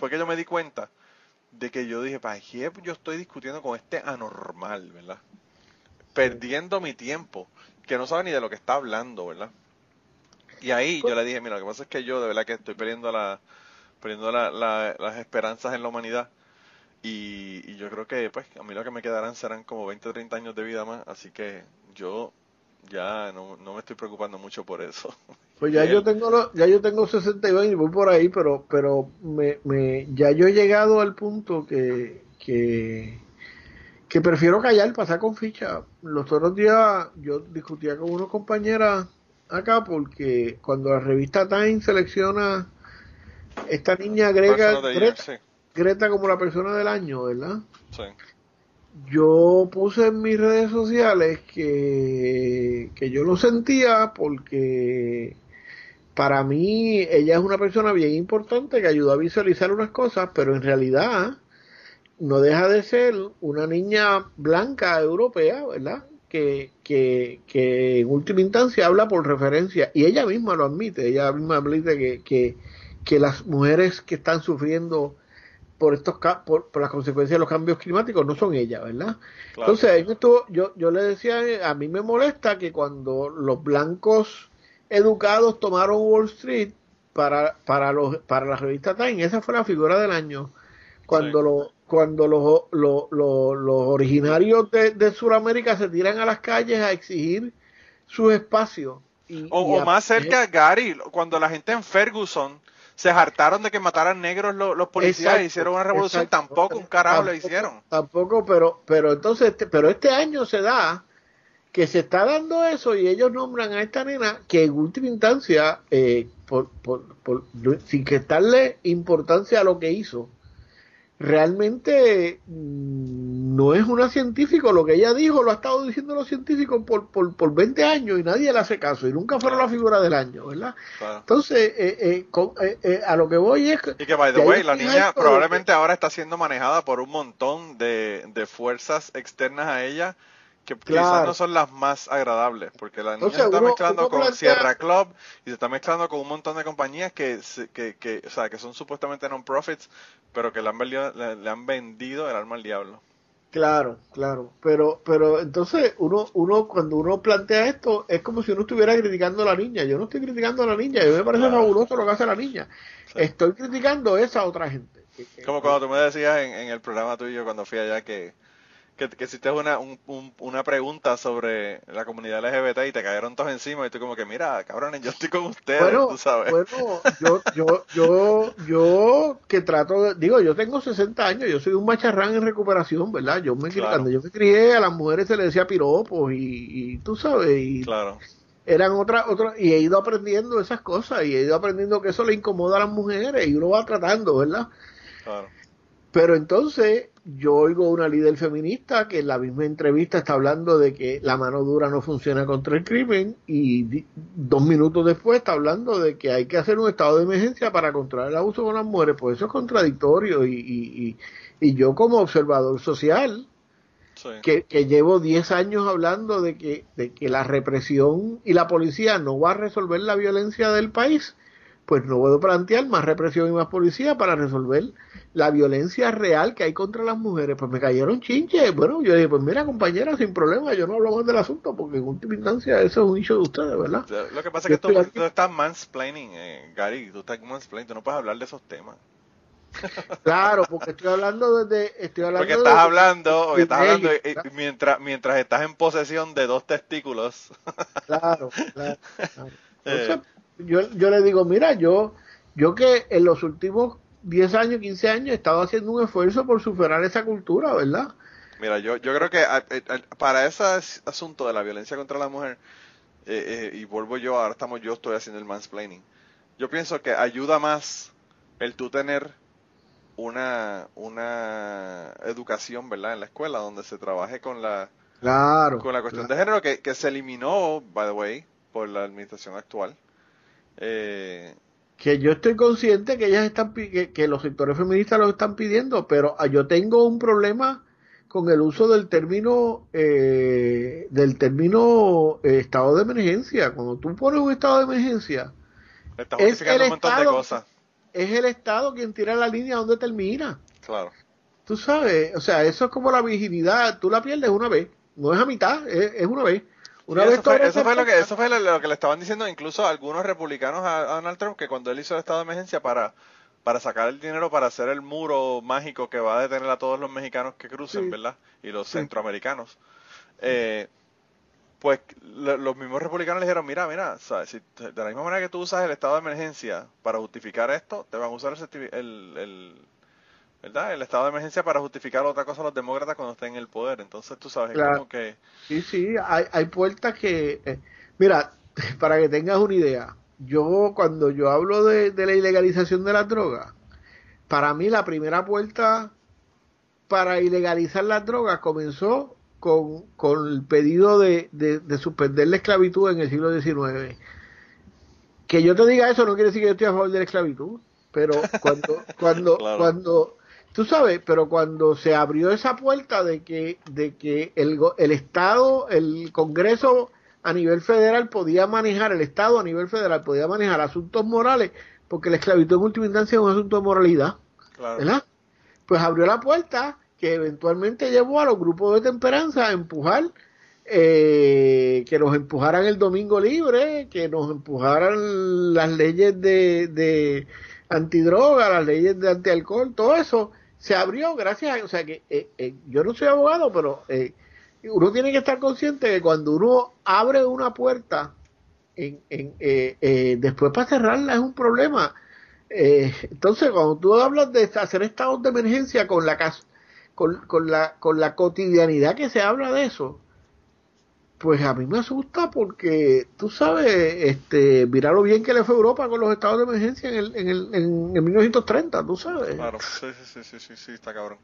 fue que yo me di cuenta de que yo dije, ¿para qué yo estoy discutiendo con este anormal, verdad? Perdiendo mi tiempo, que no sabe ni de lo que está hablando, ¿verdad? Y ahí yo le dije, mira, lo que pasa es que yo de verdad que estoy perdiendo, la, perdiendo las esperanzas en la humanidad. Y, y, yo creo que pues a mí lo que me quedarán serán como 20 o 30 años de vida más, así que yo ya no, no me estoy preocupando mucho por eso. Pues ya yo tengo ya yo tengo 62 y voy por ahí, pero pero me, me ya yo he llegado al punto que, que que prefiero callar, pasar con ficha. Los otros días yo discutía con una compañera acá porque cuando la revista Time selecciona esta niña grega Greta, Greta, como la persona del año, ¿verdad? Sí yo puse en mis redes sociales que, que yo lo sentía porque para mí ella es una persona bien importante que ayudó a visualizar unas cosas, pero en realidad no deja de ser una niña blanca europea, ¿verdad? Que, que, que en última instancia habla por referencia, y ella misma lo admite, ella misma admite que, que, que las mujeres que están sufriendo por estos por, por, las consecuencias de los cambios climáticos no son ellas, ¿verdad? Entonces, esto, yo, yo le decía, a mí me molesta que cuando los blancos educados tomaron Wall Street para, para, los, para la revista Time, esa fue la figura del año. Cuando, lo, cuando los, los, los, originarios de, de Sudamérica se tiran a las calles a exigir sus espacios. o, más cerca, Gary, cuando la gente en Ferguson se hartaron de que mataran negros los, policías y hicieron una revolución, tampoco un carajo lo hicieron. Tampoco, pero, pero entonces, este, pero este año se da que se está dando eso y ellos nombran a esta nena que en última instancia, eh, por, por, sin que darle importancia a lo que hizo, realmente mm, no es una científico, lo que ella dijo lo ha estado diciendo los científicos por, por, por 20 años y nadie le hace caso y nunca fueron la figura del año, ¿verdad? Entonces, eh, eh, eh, a lo que voy es... Y que, by the way, la niña probablemente ahora está siendo manejada por un montón de, de fuerzas externas a ella que quizás no son las más agradables, porque la niña se está mezclando con Sierra Club y se está mezclando con un montón de compañías que, que, que, o sea, que son supuestamente non-profits, pero que le han, vendido, le, han vendido el alma al diablo. Claro, claro, pero pero entonces uno uno cuando uno plantea esto es como si uno estuviera criticando a la niña. Yo no estoy criticando a la niña, mí me parece fabuloso lo que hace la niña. Estoy criticando a esa otra gente. Como cuando tú me decías en, en el programa tuyo cuando fui allá que que, que hiciste una, una pregunta sobre la comunidad LGBT y te cayeron todos encima y tú como que, mira, cabrones, yo estoy con ustedes, tú sabes. Bueno, yo, yo, yo, yo que trato de, digo, yo tengo 60 años, yo soy un macharrán en recuperación, ¿verdad? Yo me, Cuando yo me crié, a las mujeres se les decía piropos y, y tú sabes, y claro. eran otras, otras, y he ido aprendiendo esas cosas y he ido aprendiendo que eso le incomoda a las mujeres y uno va tratando, ¿verdad? Claro. Pero entonces yo oigo una líder feminista que en la misma entrevista está hablando de que la mano dura no funciona contra el crimen y dos minutos después está hablando de que hay que hacer un estado de emergencia para controlar el abuso con las mujeres. Pues eso es contradictorio y, y yo como observador social, que, que, llevo 10 años hablando de que, de que la represión y la policía no va a resolver la violencia del país, pues no puedo plantear más represión y más policía para resolver la violencia real que hay contra las mujeres. Pues me cayeron chinches. Bueno, yo dije, pues mira, compañera, sin problema, yo no hablo más del asunto, porque en última instancia eso es un hecho de ustedes, ¿verdad? Lo que pasa es que tú, tú, estás mansplaining, eh, Gary, tú estás mansplaining, tú no puedes hablar de esos temas. Claro, porque estoy hablando desde. Estoy hablando porque estás hablando, estás hablando mientras, mientras estás en posesión de dos testículos. Claro, claro. Eh. Yo, yo le digo, mira, yo, yo que en los últimos 10 años, 15 años he estado haciendo un esfuerzo por superar esa cultura, ¿verdad? Mira, yo, yo creo que para ese asunto de la violencia contra la mujer, eh, eh, y vuelvo yo, ahora estamos yo, estoy haciendo el mansplaining, yo pienso que ayuda más el tú tener una, una educación, ¿verdad? En la escuela donde se trabaje con la, claro, con la cuestión de género que, que, se eliminó, by the way, por la administración actual. Eh, que yo estoy consciente que ellas están que, que, los sectores feministas lo están pidiendo, pero ah, yo tengo un problema con el uso del término eh, del término eh, estado de emergencia. Cuando tú pones un estado de emergencia, es el un montón de cosas es el Estado quien tira la línea donde termina. Claro. Tú sabes, o sea, eso es como la vigilidad, tú la pierdes una vez, no es a mitad, es, una vez. Una vez eso, fue, eso, fue, lo que, eso fue lo que le estaban diciendo incluso algunos republicanos a Donald Trump, que cuando él hizo el estado de emergencia para, para sacar el dinero para hacer el muro mágico que va a detener a todos los mexicanos que crucen, ¿verdad? Y los centroamericanos. Eh, pues los mismos republicanos le dijeron, mira, mira, Si, de la misma manera que tú usas el estado de emergencia para justificar esto, te van a usar el, el, ¿verdad? el estado de emergencia para justificar otra cosa a los demócratas cuando estén en el poder. Entonces tú sabes, como que... Sí, sí, hay, hay puertas que... Eh, mira, para que tengas una idea, yo cuando yo hablo de, de la ilegalización de las drogas, para mí la primera puerta para ilegalizar las drogas comenzó con, con el pedido de, de, suspender la esclavitud en el siglo XIX. Que yo te diga eso no quiere decir que yo estoy a favor de la esclavitud, pero cuando, cuando, cuando, tú sabes, pero cuando se abrió esa puerta de que, de que el, el Estado, el Congreso a nivel federal podía manejar, el Estado a nivel federal podía manejar asuntos morales, porque la esclavitud en última instancia es un asunto de moralidad, ¿verdad? Pues abrió la puerta que eventualmente llevó a los grupos de temperanza a empujar, eh, que nos empujaran el domingo libre, que nos empujaran las leyes de, de antidroga, las leyes de antialcohol, todo eso se abrió gracias a, o sea que eh, eh, yo no soy abogado, pero uno tiene que estar consciente que cuando uno abre una puerta, en, en, después para cerrarla es un problema. entonces, cuando tú hablas de hacer estados de emergencia con la casa, con, la, con la cotidianidad que se habla de eso, pues a mí me asusta porque tú sabes, este, mira lo bien que le fue a Europa con los estados de emergencia en el, en el, en, 1930, tú sabes. Claro, sí, sí, sí, sí, sí, está cabrón.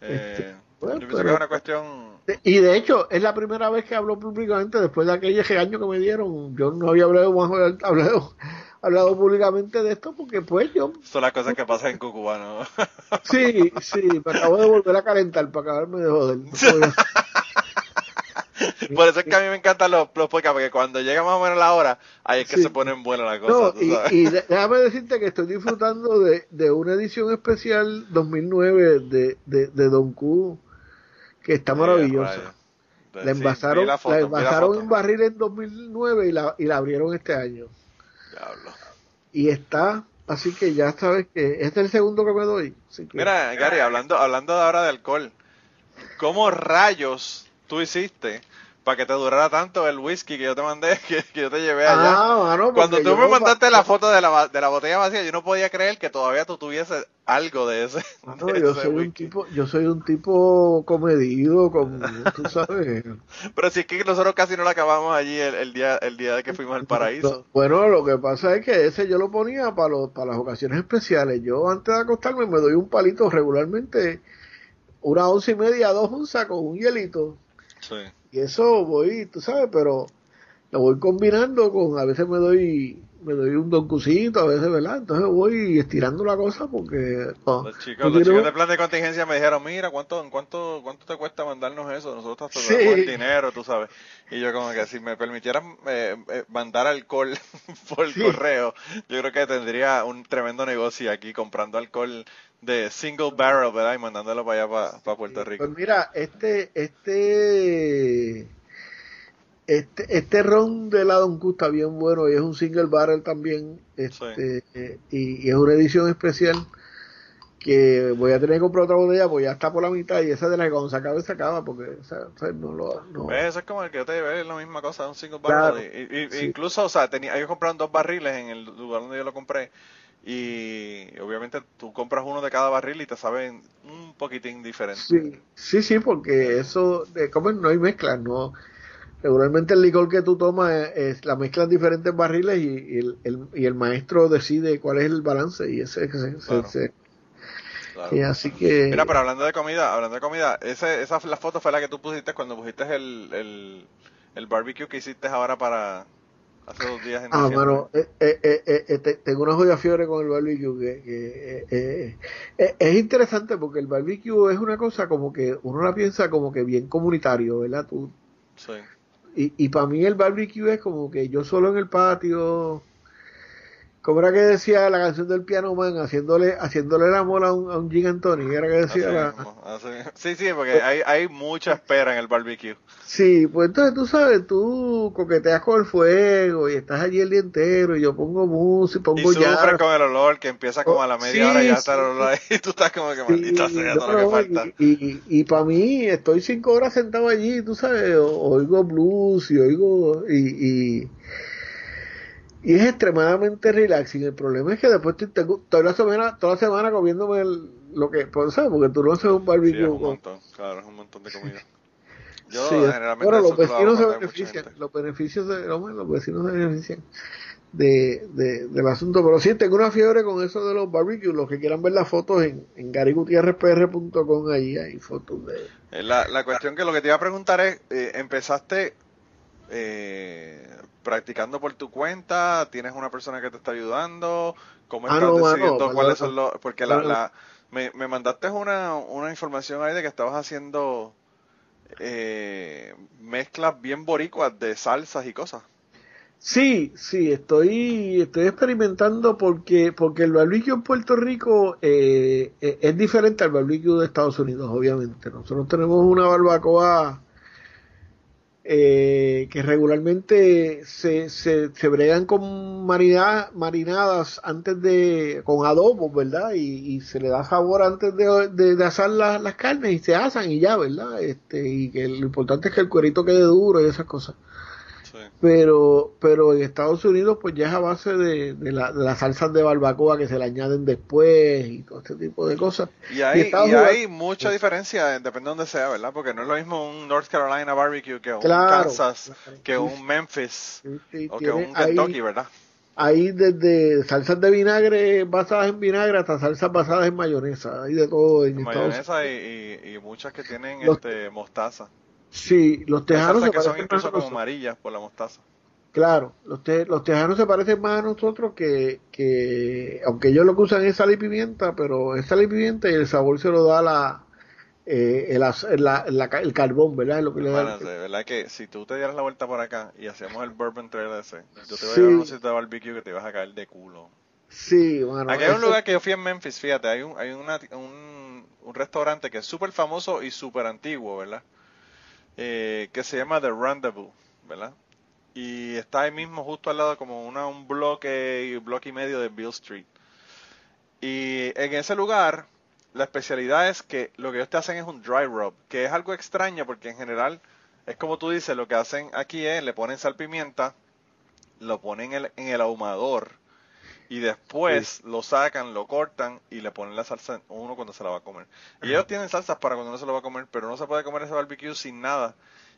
Este, eh, yo pienso que es una cuestión... Y de hecho, es la primera vez que hablo públicamente después de aquel año que me dieron. Yo no había hablado, hablado, hablado públicamente de esto porque pues yo... Son las cosas que pasan en Cucuba, ¿no? sí, sí, me acabo de volver a calentar para acabarme de joder. Por eso es que a mí me encantan los, los podcasts, porque cuando llega más o menos la hora, ahí es que se ponen buenas las cosas. No, y, déjame decirte que estoy disfrutando de, de una edición especial 2009 de, de, de Don Q, que está maravillosa. La envasaron, la, envasaron en barril en 2009 y la, y la abrieron este año. Y está, así que ya sabes que este es el segundo que me doy. Mira, Gary, hablando, hablando ahora de alcohol, ¿cómo rayos tú hiciste para que te durara tanto el whisky que yo te mandé, que, yo te llevé allá. Ah, Cuando tú me mandaste la foto de la, de la botella vacía, yo no podía creer que todavía tú tuvieses algo de ese. yo soy un tipo, yo soy un tipo comedido, como tú sabes. Pero si es que nosotros casi no lo acabamos allí el, día, el día de que fuimos al paraíso. Bueno, lo que pasa es que ese yo lo ponía para los, para las ocasiones especiales. Yo antes de acostarme me doy un palito regularmente, una once y media, dos onzas con un hielito. Y eso voy, tú sabes, pero lo voy combinando con, a veces me doy me doy un doncucito a veces, ¿verdad? Entonces voy estirando la cosa porque... los chicos, los chicos de plan de contingencia me dijeron, mira, ¿cuánto, cuánto, cuánto te cuesta mandarnos eso? Nosotros te sí. el dinero, tú sabes. Y yo como que si me permitieran eh, eh, mandar alcohol por correo, yo creo que tendría un tremendo negocio aquí comprando alcohol de single barrel, ¿verdad? Y mandándolo para allá, para, Puerto Rico. Pues mira, este, este este, este ron de la Don está bien bueno y es un single barrel también. Este, y, es una edición especial que voy a tener que comprar otra botella porque ya está por la mitad y esa de la que cuando se acabe se acaba porque no lo no. Eso es como el que yo te ve, es la misma cosa, un single barrel. y, Incluso, o sea, tenía, ellos compraron dos barriles en el lugar donde yo lo compré y obviamente tú compras uno de cada barril y te saben un poquitín diferente. Sí, sí, sí porque eso, de, como no hay mezcla, no. Regularmente el licor que tú tomas es, la mezcla en diferentes barriles y, el, el, y, el, maestro decide cuál es el balance y ese, ese, Y así que mira pero hablando de comida hablando de comida ese, esa la foto fue la que tú pusiste cuando pusiste el, el, el barbecue que hiciste ahora para hace dos días en ah mano eh, eh, eh, eh tengo una joya fiebre con el barbecue que, que es interesante porque el barbecue es una cosa como que uno la piensa como que bien comunitario verdad tú sí. y, y para mí el barbecue es como que yo solo en el patio, como era que decía la canción del Piano Man, haciéndole, haciéndole la mola a un, a un Gin Anthony, era que decía la... Sí, sí, porque hay, hay mucha espera en el barbecue. Sí, pues entonces tú sabes, tú coqueteas con el fuego y estás allí el día entero y yo pongo música, pongo y sufres con el olor que empieza como a la media hora y ya está el olor ahí y tú estás como que maldita sea todo lo que falta. Y, y, y para mí, estoy cinco horas sentado allí, tú sabes, oigo blues y oigo y, y y es extremadamente relaxing. El problema es que después tengo toda la semana, toda la semana comiéndome el, lo que, pues, ¿sabes? Porque tú no haces un barbecue. Sí, es un montón, claro, es un montón de comida. Yo generalmente bueno, los vecinos se benefician, los beneficios de, los vecinos se benefician de, de, del asunto. Pero sí, tengo una fiebre con eso de los barbecues. Los que quieran ver las fotos en, en garigutierrespr.com, ahí hay fotos de... Eh, la, la cuestión que lo que te iba a preguntar es, eh, empezaste eh, practicando por tu cuenta? ¿Tienes una persona que te está ayudando? ¿Cómo ah, estás decidiendo cuáles son los...? Porque la, la me, me, mandaste una, una información ahí de que estabas haciendo eh, mezclas bien boricuas de salsas y cosas. Sí, sí, estoy, estoy experimentando porque, porque el barbecue en Puerto Rico eh, eh, es diferente al barbecue de Estados Unidos, obviamente. Nosotros tenemos una barbacoa eh, que regularmente se, se, se bregan con marinadas antes de, con adobo, ¿verdad? Y, se le da sabor antes de, de, asar las carnes y se asan y ya, ¿verdad? Este, y que lo importante es que el cuerito quede duro y esas cosas pero pero en Estados Unidos pues ya es a base de, de, la, de las salsas de barbacoa que se le añaden después y todo este tipo de cosas. Y hay, y hay mucha diferencia, depende de donde sea, ¿verdad? Porque no es lo mismo un North Carolina barbecue que un Kansas, que un Memphis o que un Kentucky, ¿verdad? Hay desde salsas de vinagre basadas en vinagre hasta salsas basadas en mayonesa, hay de todo en Mayonesa y, y, muchas que tienen este mostaza. Sí, los tejanos se que son incluso como amarillas por la mostaza. Claro, los, los tejanos se parecen más a nosotros que, que, aunque ellos lo que usan es sal y pimienta, pero es sal y pimienta y el sabor se lo da la, eh, el, el, carbón, ¿verdad? Es lo que le da. De verdad que si tú te dieras la vuelta por acá y hacíamos el Bourbon Trail ese, yo te voy a llevar un sitio de barbecue que te vas a caer de culo. Sí, bueno. Aquí hay un lugar que yo fui en Memphis, fíjate, hay un, hay una, un, un restaurante que es súper famoso y súper antiguo, ¿verdad? Eh, que se llama The Rendezvous, ¿verdad? Y está ahí mismo justo al lado como una, un bloque, bloque y medio de Bill Street. Y en ese lugar, la especialidad es que lo que ellos te hacen es un dry rub, que es algo extraño porque en general es como tú dices, lo que hacen aquí es, le ponen sal pimienta, lo ponen en el, en el ahumador y después lo sacan, lo cortan y le ponen la salsa uno cuando se la va a comer. Y ellos tienen salsas para cuando no se lo va a comer, pero no se puede comer ese barbecue sin nada.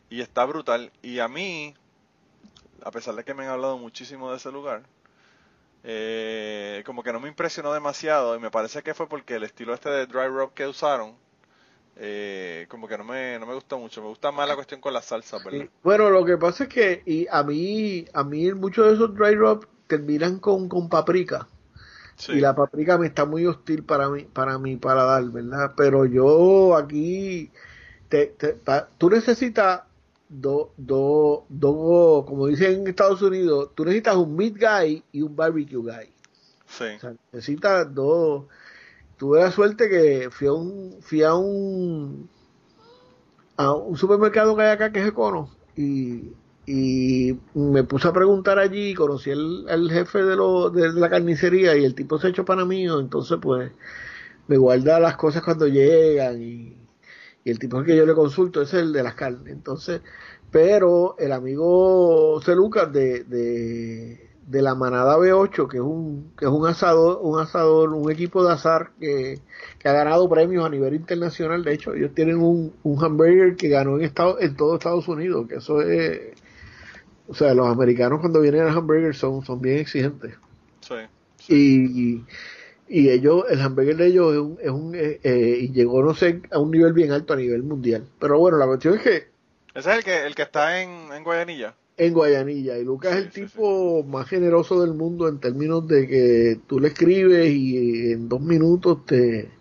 Y está brutal. Y a mí, a pesar de que me han hablado muchísimo de ese lugar, eh, como que no me impresionó demasiado y me parece que fue porque el estilo este de dry rub que usaron eh, como que no me, no me gusta mucho. Me gusta más la cuestión con la salsa, ¿verdad? Bueno, lo que pasa es que y a mí, a mí muchos de esos dry rub terminan con, con paprika. Sí. Y la paprika me está muy hostil para mí, para mi paladar, ¿verdad? Pero yo aquí, te, te- pa- tú necesitas dos, dos, dos, como dicen en Estados Unidos, tú necesitas un meat guy y un barbecue guy. Sí. O sea, necesitas dos. Tuve la suerte que fui a un, fui a un, a un supermercado que hay acá que es Econo y, y me puse a preguntar allí, conocí al, al jefe de, lo, de la carnicería y el tipo se echó para mío, entonces pues me guarda las cosas cuando llegan y, y el tipo que yo le consulto es el de las carnes. Entonces, pero el amigo C. Lucas de, de, de la manada B8, que es un, que es un asador, un asador, un equipo de azar que, que ha ganado premios a nivel internacional. De hecho, ellos tienen un, un hamburger que ganó en estado, en todo Estados Unidos, que eso es o sea, los americanos cuando vienen al hamburger son, son bien exigentes. Sí. Y, y ellos, el hamburger de ellos es un, es un eh, eh, y llegó, no sé, a un nivel bien alto a nivel mundial. Pero bueno, la cuestión es que Ese es el que, el que está en, en Guayanilla. en Guayanilla, y Lucas es el Sí, sí, tipo más generoso del mundo en términos de que tú le escribes y en dos minutos te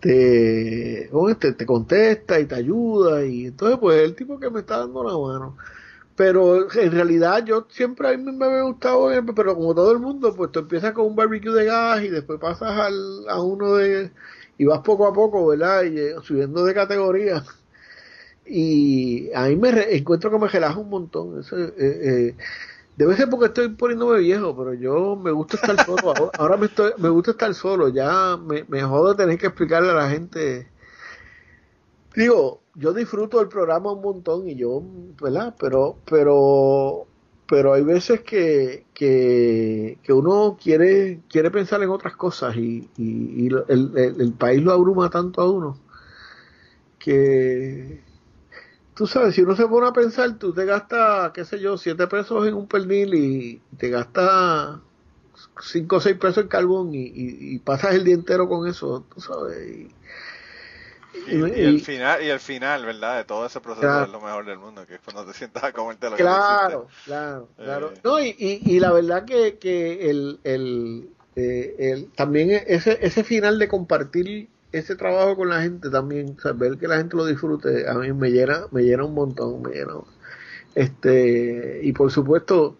te, te, te contesta y te ayuda y entonces pues es el tipo que me está dando la mano pero en realidad yo siempre a mí me había gustado eh, pero como todo el mundo pues tú empiezas con un barbecue de gas y después pasas al, a uno de y vas poco a poco verdad y eh, subiendo de categoría. Y a mí me re- encuentro que me relaja un montón. Eso, eh, debe ser porque estoy poniéndome viejo pero yo me gusta estar solo. Ahora, ahora me estoy me gusta estar solo. Ya me, me jodo tener que explicarle a la gente digo yo disfruto del programa un montón y yo verdad pero pero pero hay veces que, que, uno quiere quiere pensar en otras cosas y, y, el, el, el país lo abruma tanto a uno que tú sabes, si uno se pone a pensar, tú te gastas, qué sé yo, siete pesos en un pernil y te gastas cinco o seis pesos en carbón y, y, y pasas el día entero con eso, tú sabes. Y, Y, y el final, y el final, ¿verdad? De todo ese proceso Claro. es lo mejor del mundo, que es cuando te sientas a comerte lo claro, que claro, Eh. claro. No, y, y, y la verdad que, que el, el, eh, el- también ese, ese final de compartir ese trabajo con la gente también, o sea, ver que la gente lo disfrute, a mí me llena, me llena un montón, me llena. Este, y por supuesto,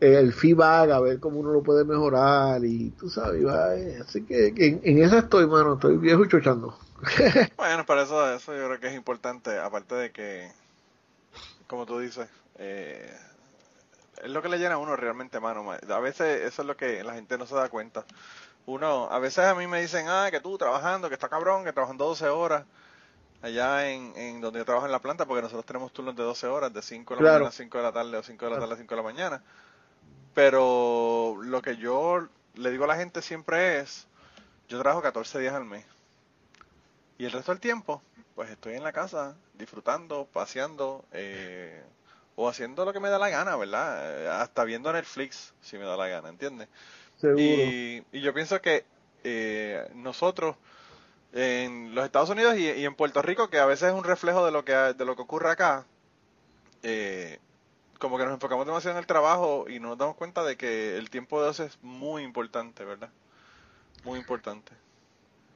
eh, el feedback, a ver cómo uno lo puede mejorar, y tú sabes, va, eh, así que, que en, en esa estoy, mano, estoy viejo y chochando. Bueno, para eso, eso yo creo que es importante, aparte de que, como tú dices, eh, es lo que le llena a uno realmente, mano. ma- A veces eso es lo que la gente no se da cuenta. Uno, a veces a mí me dicen, ah, que tú trabajando, que está cabrón, que trabajando 12 horas allá en, en donde yo trabajo en la planta, porque nosotros tenemos turnos de 12 horas, de 5 de la Claro. mañana a 5 de la tarde o 5 de la tarde a 5 de la mañana. Pero lo que yo le digo a la gente siempre es, yo trabajo 14 días al mes. Y el resto del tiempo, pues estoy en la casa disfrutando, paseando eh, o haciendo lo que me da la gana, ¿verdad? Eh, Hasta viendo Netflix, si me da la gana, ¿entiendes? Seguro. Y, y yo pienso que eh, nosotros en los Estados Unidos y, y en Puerto Rico, que a veces es un reflejo de lo que, de lo que ocurre acá, eh, como que nos enfocamos demasiado en el trabajo y no nos damos cuenta de que el tiempo de ocio es muy importante, ¿verdad? Muy importante.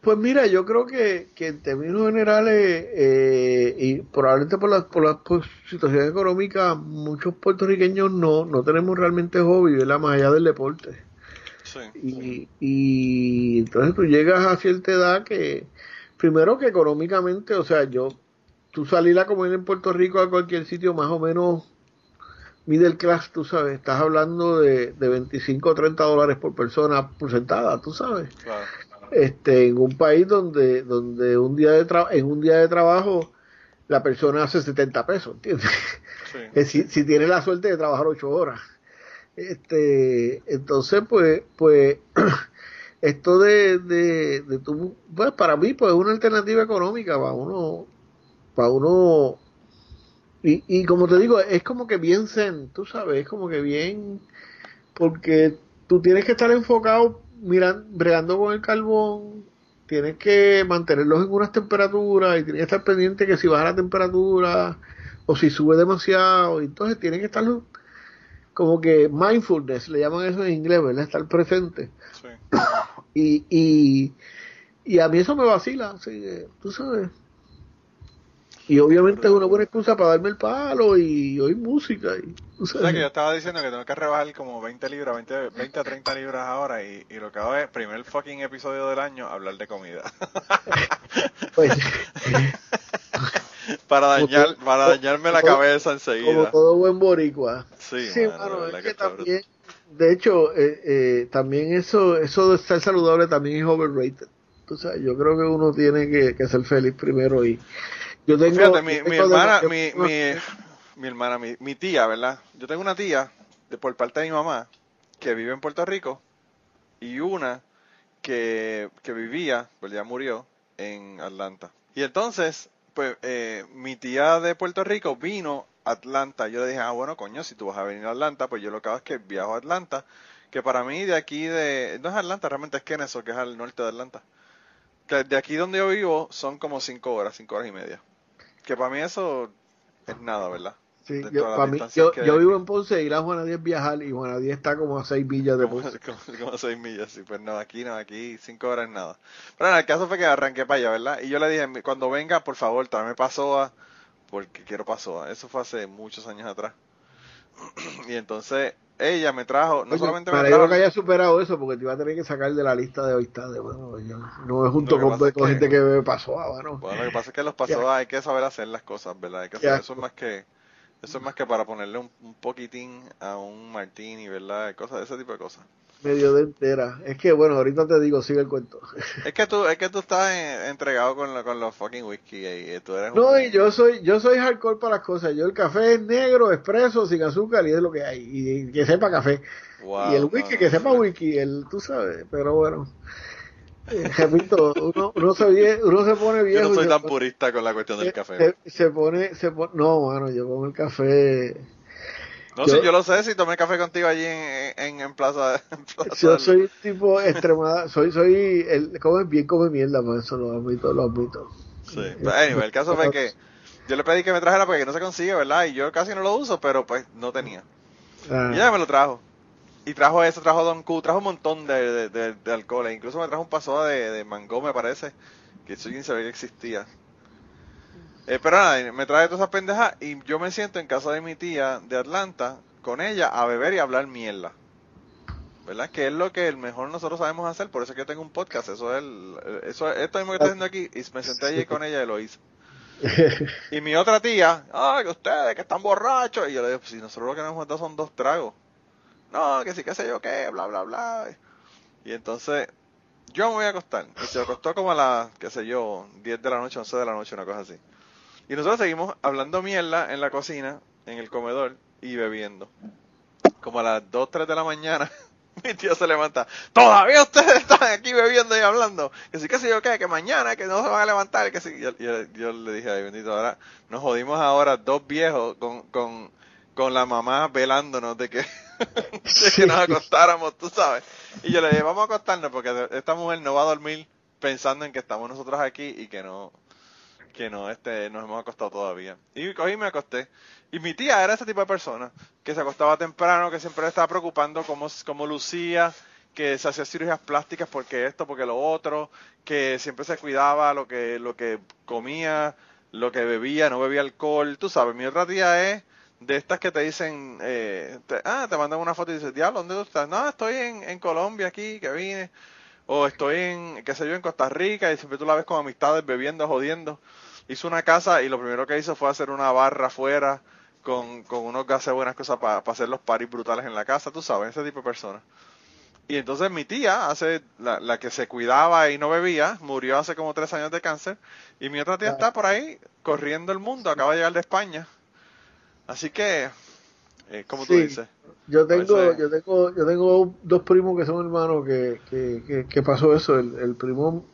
Pues mira, yo creo que, que en términos generales, eh, y probablemente por la, por la pues, situación económica, muchos puertorriqueños no, no tenemos realmente hobby, ¿verdad? Más allá del deporte. Sí. Y, y entonces tú llegas a cierta edad que, primero que económicamente, o sea, yo, tú salir a comer en Puerto Rico a cualquier sitio más o menos middle class, tú sabes, estás hablando de, de 25 o 30 dólares por persona por sentada, tú sabes Claro. Este en un país donde donde un día de tra- en un día de trabajo la persona hace 70 pesos ¿entiendes? Sí. Eh, si, si tiene la suerte de trabajar ocho horas este entonces pues pues esto de, de, de tu, pues para mí pues es una alternativa económica para uno para uno y, y como te digo es como que bien zen tú sabes es como que bien porque tú tienes que estar enfocado mirando, bregando con el carbón, tienes que mantenerlos en unas temperaturas y tienes que estar pendiente que si baja la temperatura o si sube demasiado, y entonces tienes que estar como que mindfulness, le llaman eso en inglés, ¿verdad? Estar presente. Sí. Y, y, y a mí eso me vacila, así que, tú sabes. Y obviamente es una buena excusa para darme el palo y oír música. Y, O sea que yo estaba diciendo que tengo que rebajar como 20 libras, 20, 20 a 30 libras ahora y, y lo que hago es, primer fucking episodio del año, hablar de comida. Pues, para dañar, para dañarme la como- cabeza como enseguida. todo buen boricua. Sí, Sí, mano, es que también, de hecho, eh, eh, también eso, eso de estar saludable también es overrated. Tú sabes, yo creo que uno tiene que, que ser feliz primero y yo tengo... Fíjate, mi, yo mi tengo hermana, de- mi, mi, mi hermana, mi, mi tía, ¿verdad? Yo tengo una tía, de por parte de mi mamá, que vive en Puerto Rico, y una que, que vivía, pues ya murió, en Atlanta. Y entonces, pues, eh, mi tía de Puerto Rico vino a Atlanta. Yo le dije, ah, bueno, coño, si tú vas a venir a Atlanta, pues yo lo que hago es que viajo a Atlanta, que para mí de aquí de, no es Atlanta, realmente es Kennesaw, que es al norte de Atlanta. De aquí donde yo vivo son como cinco horas, cinco horas y media. Que para mí eso es nada, ¿verdad? Sí, yo, para mí, yo, vivo en Ponce y ir a Juana 10 viajar y Juana 10 está como a 6 villas de Ponce. como, como seis millas, sí, pues no, aquí no, aquí cinco horas es nada. Pero nada, el caso fue que arranqué para allá, ¿verdad? Y yo le dije, cuando venga, por favor, tráeme pasoa, porque quiero pasoa. Eso fue hace muchos años atrás. y entonces ella me trajo, no Oye, solamente me me trajo... que haya superado eso porque te iba a tener que sacar de la lista de amistades. Bueno, yo no es junto con, es que- gente que me pasó, ah, bueno. Bueno, lo que pasa es que los pasoas hay que saber hacer las cosas, ¿verdad? Hay que hacer, eso es más que... Eso es más que para ponerle un, un poquitín a un martini, ¿verdad? Cosas, ese tipo de cosas. Medio de entera. Es que, bueno, ahorita te digo, sigue el cuento. Es que tú, es que tú estás en- entregado con, lo- con los fucking whisky y, y tú eres No, un- y yo soy, yo soy hardcore para las cosas. Yo el café es negro, expreso, sin azúcar y es lo que hay. Y que sepa café. Wow, y el whisky, no, que sepa whisky, el, tú sabes, pero bueno. Eh, repito, uno, uno, se, vie- uno se pone Yo viejo. no soy y tan purista con la cuestión del café. se, se pone, se pone, no, mano, yo con el café, No, yo- sí, yo lo sé, si tomé café contigo allí en, en, en Plaza, en Plaza yo del- soy tipo extremada, soy, soy, el, come bien, come mierda, por eso lo admito, lo admito. Sí, pero anyway, el caso fue que yo le pedí que me trajera porque no se consigue, ¿verdad? Y yo casi no lo uso, pero pues no tenía. Ah, Y ella me lo trajo. Y trajo eso, trajo Don Q, trajo un montón de, de, de, de alcoholes. Incluso me trajo un pasoa de, de mango, me parece. Que eso yo ni sabía que existía. Eh, pero nada, me trae todas esas pendejas y yo me siento en casa de mi tía de Atlanta con ella a beber y a hablar mierda. ¿Verdad? Que es lo que el mejor nosotros sabemos hacer, por eso es que yo tengo un podcast. Eso es el, eso, esto mismo que estoy haciendo aquí y me senté allí con ella y lo hice. Y mi otra tía, ay, que ustedes que están borrachos. Y yo le digo, pues si nosotros lo que nos hemos dado son dos tragos. No, que sí, qué sé yo qué, bla, bla, bla. Y entonces, yo me voy a acostar. Y se acostó como a las, qué sé yo, 10 de la noche, 11 de la noche, una cosa así. Y nosotros seguimos hablando mierda en la cocina, en el comedor y bebiendo. Como a las 2, 3 de la mañana, mi tío se levanta. Todavía ustedes están aquí bebiendo y hablando. Que sí, que sé yo qué, que mañana, que no se van a levantar. Que sí. Yo, yo- yo le dije, ay bendito, ahora nos jodimos ahora dos viejos con, con, con la mamá velándonos de que, de que nos acostáramos, tú sabes. Y yo le dije, vamos a acostarnos porque esta mujer no va a dormir pensando en que estamos nosotros aquí y que no, que no este nos hemos acostado todavía. Y cogí y me acosté. Y mi tía era ese tipo de persona que se acostaba temprano, que siempre estaba preocupando cómo, cómo lucía, que se hacía cirugías plásticas porque esto, porque lo otro, que siempre se cuidaba lo que, lo que comía, lo que bebía, no bebía alcohol. Tú sabes, mi otra tía es de estas que te dicen, eh, te- ah, te mandan una foto y dices, diablo, ¿dónde tú estás? No, estoy en, en Colombia aquí, que vine. O estoy en, qué sé yo, en Costa Rica y siempre tú la ves con amistades bebiendo, jodiendo. Hizo una casa y lo primero que hizo fue hacer una barra afuera con, con unos gases buenas cosas para hacer los paris brutales en la casa, tú sabes, ese tipo de personas. Y entonces mi tía, hace la, la que se cuidaba y no bebía, murió hace como tres años de cáncer. Y mi otra tía está por ahí corriendo el mundo, acaba de llegar de España. Así que, eh, como tú Sí. dices, Yo tengo, yo tengo, yo tengo dos primos que son hermanos que, que, que, que pasó eso. El, el primo,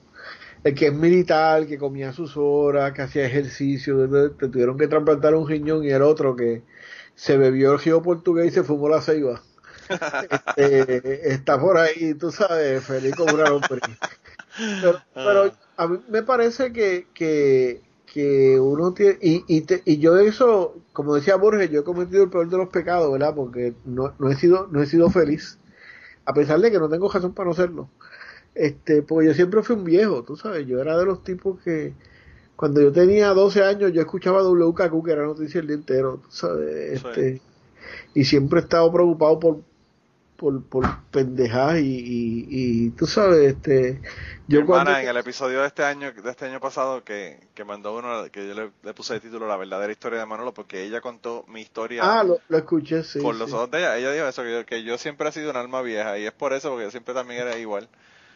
el que es militar, que comía a sus horas, que hacía ejercicio, te tuvieron que trasplantar un riñón y el otro que se bebió el río portugués y se fumó la ceiba. Este, está por ahí, tú sabes, feliz como una lombriz. Pero, pero a mí me parece que, que, que uno tiene, y, y, te- y yo eso, como decía Borges, yo he cometido el peor de los pecados, ¿verdad? Porque no, no he sido, no he sido feliz, a pesar de que no tengo razón para no serlo. Este, porque yo siempre fui un viejo, tú sabes, yo era de los tipos que cuando yo tenía 12 años yo escuchaba WKQ, que era noticia el día entero, tú sabes, Sí. este, y siempre he estado preocupado por, por, por pendejadas y, y, y tú sabes, este, yo cuando... hermana en el episodio de este año, de este año pasado que, que mandó uno, que yo le, le puse de título La verdadera historia de Manolo, porque ella contó mi historia Ah, lo, lo escuché, sí. por los ojos de ella. Ella dijo eso, que yo, que yo siempre he sido un alma vieja, y es por eso, porque yo siempre también era igual.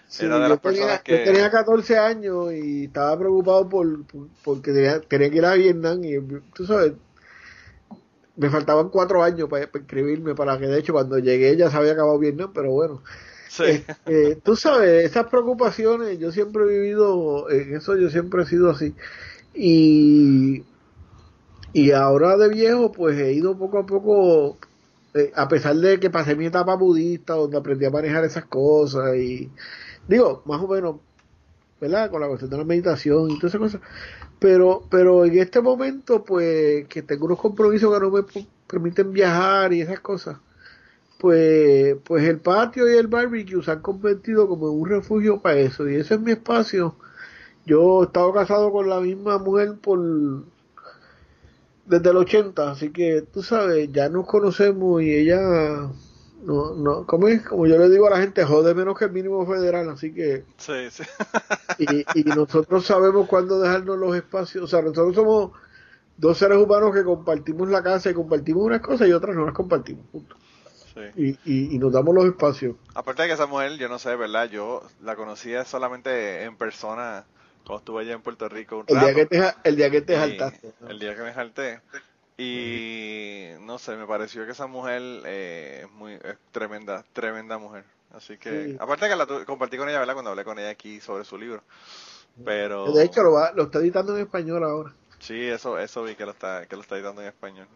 Sí, Era de yo, las tenía, personas yo que- tenía 14 años y estaba preocupado por, por- porque tenía, tenía que ir a Vietnam y tú sabes, me faltaban cuatro años para, para inscribirme para que de hecho cuando llegué ya se había acabado Vietnam, pero bueno, Sí. este, tú sabes, esas preocupaciones, yo siempre he vivido en eso, yo siempre he sido así y y ahora de viejo pues he ido poco a poco eh, a pesar de que pasé mi etapa budista donde aprendí a manejar esas cosas y digo, más o menos, ¿verdad? Con la cuestión de la meditación y todas esas cosas. Pero, pero en este momento, pues, que tengo unos compromisos que no me permiten viajar y esas cosas, pues, pues el patio y el barbecue se han convertido como en un refugio para eso. Y ese es mi espacio. Yo he estado casado con la misma mujer por desde el 80, así que tú sabes, ya nos conocemos y ella no, no, como es, como yo le digo a la gente, jode menos que el mínimo federal, así que, Sí, sí. y, y nosotros sabemos cuándo dejarnos los espacios, o sea, nosotros somos dos seres humanos que compartimos la casa y compartimos unas cosas y otras no las compartimos, punto. sí. Y, y, y nos damos los espacios. Aparte de que esa mujer, yo no sé, ¿verdad? Yo la conocía solamente en persona cuando estuve allá en Puerto Rico un El rato. día que te, el día que te Y- saltaste. ¿no? El día que me jalté. Y no sé, me pareció que esa mujer eh, es muy es tremenda, tremenda mujer. Así que, Sí. aparte que la tu- compartí con ella, ¿verdad? Cuando hablé con ella aquí sobre su libro. Pero De hecho, lo, va, lo está editando en español ahora. sí, eso eso vi que lo está que lo está editando en español.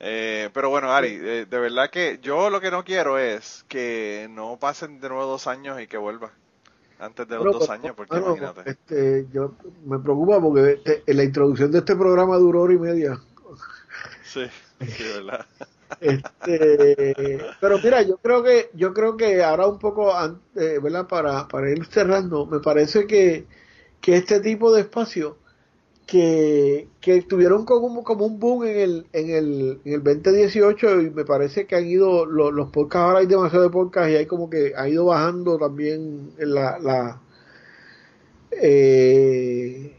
Eh, pero bueno, Ari, eh, de verdad que yo lo que no quiero es que no pasen de nuevo dos años y que vuelva antes de los Pero, dos pero, años, porque bueno, imagínate. este, yo me preocupa porque este, en la introducción de este programa duró hora y media. Sí, sí, ¿verdad? Este, pero mira, yo creo que yo creo que ahora un poco, an- eh, ¿verdad? Para, para ir cerrando, me parece que, que este tipo de espacios que, que tuvieron como, como un boom en el, en, el, en el 2018 y me parece que han ido, lo- los podcasts, ahora hay demasiado de podcasts y hay como que ha ido bajando también la... la eh,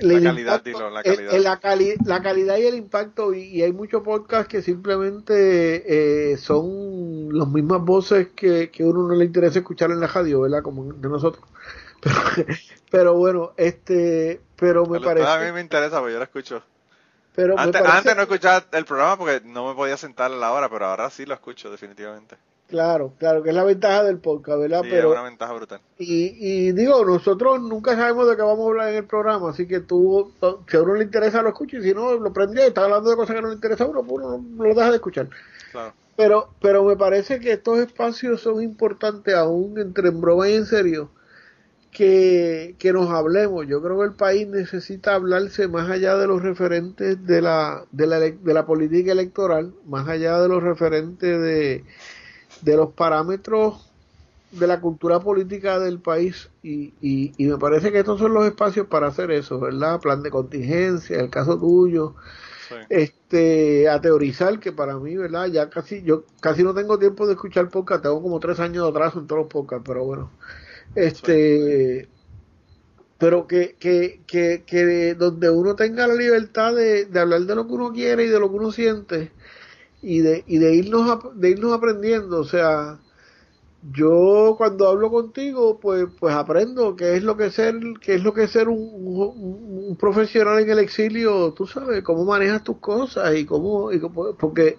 La calidad, impacto- dilo, la calidad. el- la, cali- la calidad y el impacto y, y hay muchos podcasts que simplemente eh, son las mismas voces que, que a uno no le interesa escuchar en la radio, ¿verdad? Como de nosotros. Pero, pero bueno, este, pero me Pero A mí parece, me interesa, porque yo lo escucho. pero Antes, parece- antes no escuchaba el programa porque no me podía sentar a la hora, pero ahora sí lo escucho definitivamente. Claro, claro, que es la ventaja del podcast, ¿verdad? Sí, pero es una ventaja brutal. Y, y digo, nosotros nunca sabemos de qué vamos a hablar en el programa, así que tú, si a uno le interesa, lo escucha, y si no, lo prendió y está hablando de cosas que no le interesa a uno, pues uno lo deja de escuchar. Claro. Pero, pero me parece que estos espacios son importantes, aún entre en broma y en serio, que, que nos hablemos. Yo creo que el país necesita hablarse más allá de los referentes de la, de la, de la política electoral, más allá de los referentes de, de los parámetros de la cultura política del país y, y, y me parece que estos son los espacios para hacer eso, ¿verdad? Plan de contingencia, el caso tuyo, Sí. este, a teorizar que para mí, ¿verdad? Ya casi, yo casi no tengo tiempo de escuchar podcast, tengo como tres años de atraso en todos los podcasts, pero bueno, este, pero que, que, que, que donde uno tenga la libertad de, de hablar de lo que uno quiere y de lo que uno siente y de, y de irnos, de irnos aprendiendo, o sea, yo cuando hablo contigo pues pues aprendo qué es lo que ser qué es lo que es ser un, un- un profesional en el exilio tú sabes cómo manejas tus cosas y cómo, y cómo- porque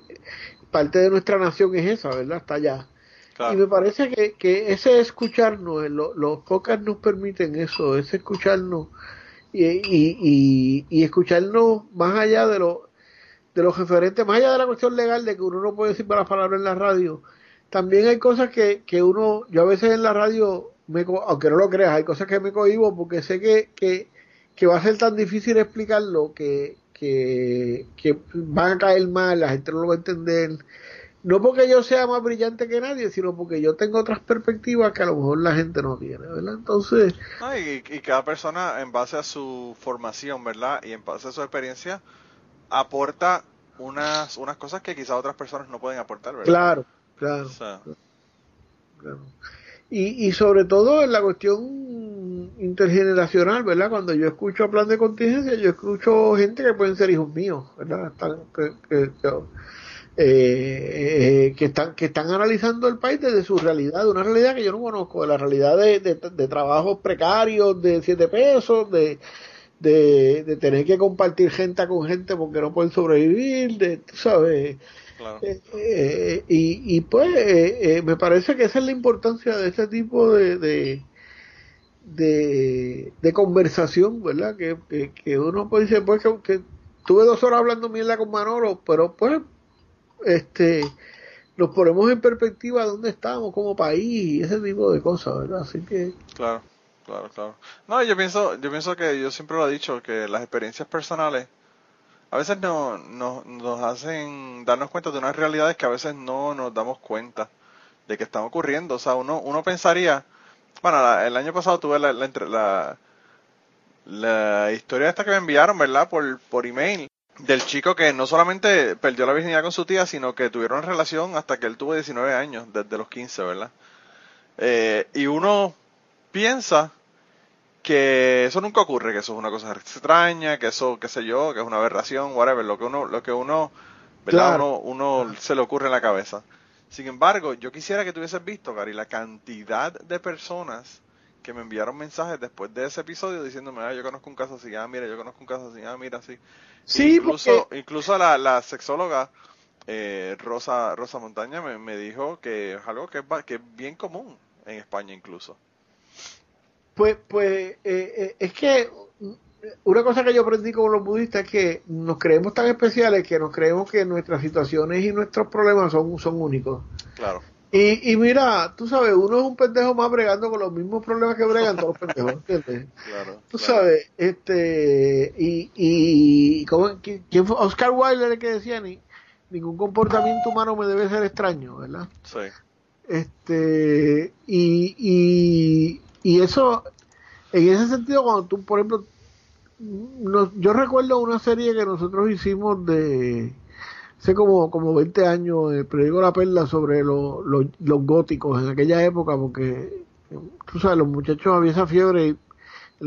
parte de nuestra nación es esa verdad está allá. Y me parece que, que ese escucharnos, eh, lo- los podcasts nos permiten eso, ese escucharnos y, y, y, y escucharnos más allá de, lo, de los referentes, más allá de la cuestión legal de que uno no puede decir malas palabras en la radio. También hay cosas que, que uno, yo a veces en la radio, me, aunque no lo creas, hay cosas que me cohibo porque sé que, que, que va a ser tan difícil explicarlo que, que, que van a caer mal, la gente no lo va a entender. No porque yo sea más brillante que nadie, sino porque yo tengo otras perspectivas que a lo mejor la gente no tiene, ¿verdad? Entonces... y, cada persona en base a su formación, ¿verdad? Y en base a su experiencia, aporta unas, unas cosas que quizás otras personas no pueden aportar, ¿verdad? Claro, claro. claro. Y, y sobre todo en la cuestión intergeneracional, ¿verdad? Cuando yo escucho plan de contingencia, yo escucho gente que pueden ser hijos míos, ¿verdad? que, eh, que, están que están analizando el país desde su realidad, de una realidad que yo no conozco, de la realidad de, de, trabajos precarios, de siete pesos, de, de, tener que compartir gente con gente porque no pueden sobrevivir, de, tú sabes, eh, eh, y, y, pues eh, me parece que esa es la importancia de este tipo de, de, de, conversación, ¿verdad? Que, que, uno puede decir, pues que, tuve dos horas hablando mierda con Manolo, pero pues este nos ponemos en perspectiva dónde estamos como país y ese tipo de cosas, ¿verdad? Así que... Claro, claro, claro. No, yo pienso, yo pienso que yo siempre lo he dicho, que las experiencias personales a veces no, nos hacen darnos cuenta de unas realidades que a veces no nos damos cuenta de que están ocurriendo. O sea, uno, uno pensaría, bueno, el año pasado tuve la, historia esta que me enviaron, ¿verdad? Por, por email, del chico que no solamente perdió la virginidad con su tía, sino que tuvieron relación hasta que él tuvo 19 años, desde los 15, ¿verdad? Eh, y uno piensa que eso nunca ocurre, que eso es una cosa extraña, que eso, qué sé yo, que es una aberración, whatever, lo que uno, lo que uno, ¿verdad? Uno, se le ocurre en la cabeza. Sin embargo, yo quisiera que tuvieses visto, Gary, la cantidad de personas que me enviaron mensajes después de ese episodio diciéndome, ah, yo conozco un caso así, ah, mira, yo conozco un caso así, ah, mira, así. Sí, incluso, incluso la, la sexóloga eh, Rosa, Rosa Montaña me, me dijo que es algo que es, que es bien común en España incluso. Pues, pues eh, eh, es que una cosa que yo aprendí con los budistas es que nos creemos tan especiales que nos creemos que nuestras situaciones y nuestros problemas son, son únicos. Claro. Y, y mira, tú sabes, uno es un pendejo más bregando con los mismos problemas que bregan todos los pendejos, ¿entiendes? Claro. Tú sabes, este, y, y ¿cómo, ¿quién fue? Oscar Wilde el que decía, ni, ningún comportamiento humano me debe ser extraño, ¿verdad? Sí. Este, y, y, y eso, en ese sentido, cuando tú, por ejemplo, yo recuerdo una serie que nosotros hicimos de hace como, como 20 años, el periódico La Perla, sobre los góticos en aquella época, porque tú sabes, los muchachos había esa fiebre y en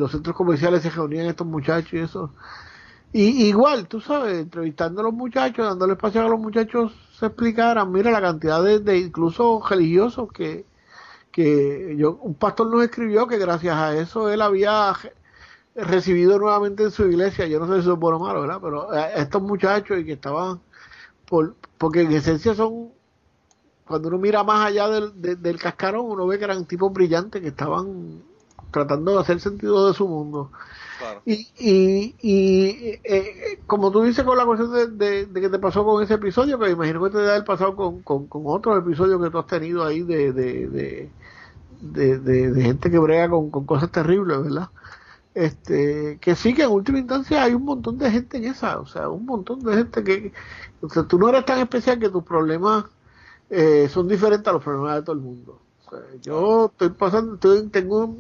los centros comerciales se reunían estos muchachos y eso. Y igual, tú sabes, entrevistando a los muchachos, dándole espacio a los muchachos se explicaran, mira la cantidad de, de incluso religiosos que, que yo, un pastor nos escribió que gracias a eso él había recibido nuevamente en su iglesia, yo no sé si eso es bueno o malo, ¿verdad? Pero estos muchachos y que estaban, por, porque en esencia son, cuando uno mira más allá del, del cascarón, uno ve que eran tipos brillantes que estaban tratando de hacer sentido de su mundo. Y, y, y eh, como tú dices con la cuestión de, de, que te pasó con ese episodio, que imagino que te debe haber pasado con, con, con otros episodios que tú has tenido ahí de, de, de, de, gente que brega con, cosas terribles, ¿verdad? Este, que sí que en última instancia hay un montón de gente en esa, o sea, un montón de gente que, o sea, tú no eres tan especial que tus problemas eh, son diferentes a los problemas de todo el mundo. O sea, yo estoy pasando, estoy, tengo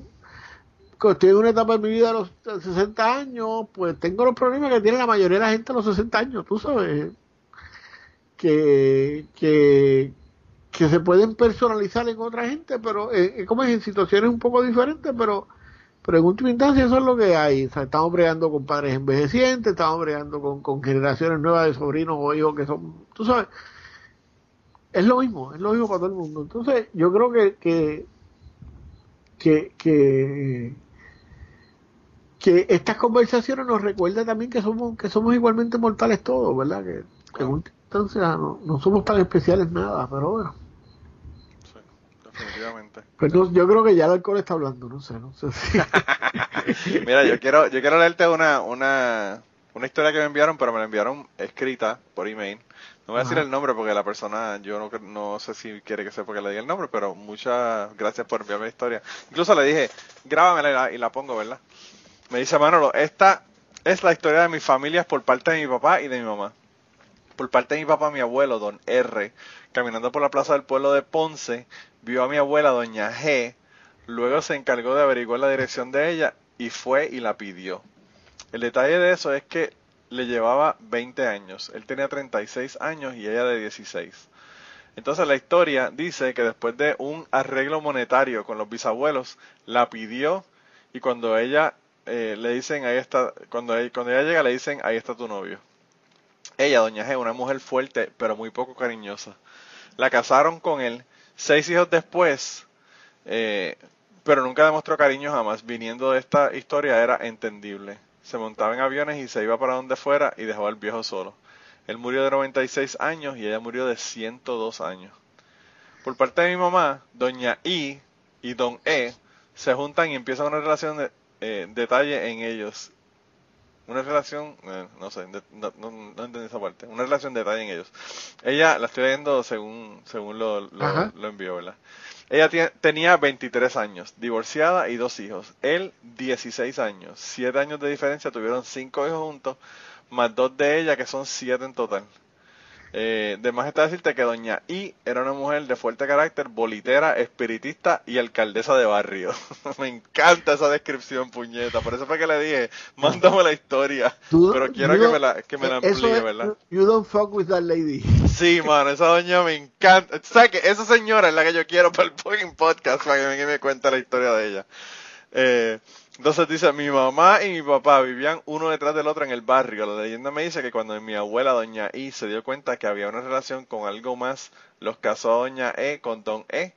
estoy en una etapa de mi vida de los 60 años, pues tengo los problemas que tiene la mayoría de la gente a los 60 años, tú sabes, que, que, que se pueden personalizar en otra gente, pero eh, como es en situaciones un poco diferentes, pero pero en última instancia eso es lo que hay. estamos bregando con padres envejecientes, estamos bregando con, con generaciones nuevas de sobrinos o hijos que son, tú sabes, es lo mismo, es lo mismo para todo el mundo. Entonces yo creo que, que, que, que que estas conversaciones nos recuerdan también que somos que somos igualmente mortales todos, ¿verdad? Que, que en última instancia no, no somos tan especiales nada, pero bueno definitivamente. Pero yo creo que ya el alcohol está hablando, no sé, no sé Mira, yo quiero, yo quiero leerte una, una, una historia que me enviaron, pero me la enviaron escrita por email. No voy a decir el nombre porque la persona, yo no, no sé si quiere que sepa que le diga el nombre, pero muchas gracias por enviarme la historia. Incluso le dije, grábamela y la, y la pongo, ¿verdad? Me dice Manolo, esta es la historia de mis familias por parte de mi papá y de mi mamá. Por parte de mi papá, mi abuelo, don R, caminando por la plaza del pueblo de Ponce, vio a mi abuela, doña G, luego se encargó de averiguar la dirección de ella y fue y la pidió. El detalle de eso es que le llevaba 20 años, él tenía 36 años y ella de 16. Entonces la historia dice que después de un arreglo monetario con los bisabuelos, la pidió y cuando ella eh, le dicen, ahí está, cuando, cuando ella llega le dicen, ahí está tu novio. Ella, doña G, una mujer fuerte pero muy poco cariñosa. La casaron con él, seis hijos después, eh, pero nunca demostró cariño jamás. Viniendo de esta historia era entendible. Se montaba en aviones y se iba para donde fuera y dejó al viejo solo. Él murió de 96 años y ella murió de 102 años. Por parte de mi mamá, doña I y don E se juntan y empiezan una relación de eh, detalle en ellos. Una relación, eh, no sé, no, entendí esa parte. Una relación de detalle en ellos. Ella, la estoy viendo según, según lo, lo, envió, ¿verdad? Ella tenía 23 años, divorciada y dos hijos. Él, 16 años. Siete años de diferencia, tuvieron cinco hijos juntos más dos de ella, que son siete en total. Eh, de más está decirte que doña I era una mujer de fuerte carácter, bolitera, espiritista y alcaldesa de barrio. Me encanta esa descripción, puñeta. Por eso fue que le dije, mándame la historia. pero quiero que me la, que me la amplíe, ¿verdad? You don't fuck with that lady. Sí, mano, esa doña me encanta. ¿Sabes que Esa señora es la que yo quiero para el fucking podcast, para que me, me cuente la historia de ella. Eh, entonces dice, mi mamá y mi papá vivían uno detrás del otro en el barrio. La leyenda me dice que cuando mi abuela, doña I, se dio cuenta que había una relación con algo más, los casó a doña E con don E,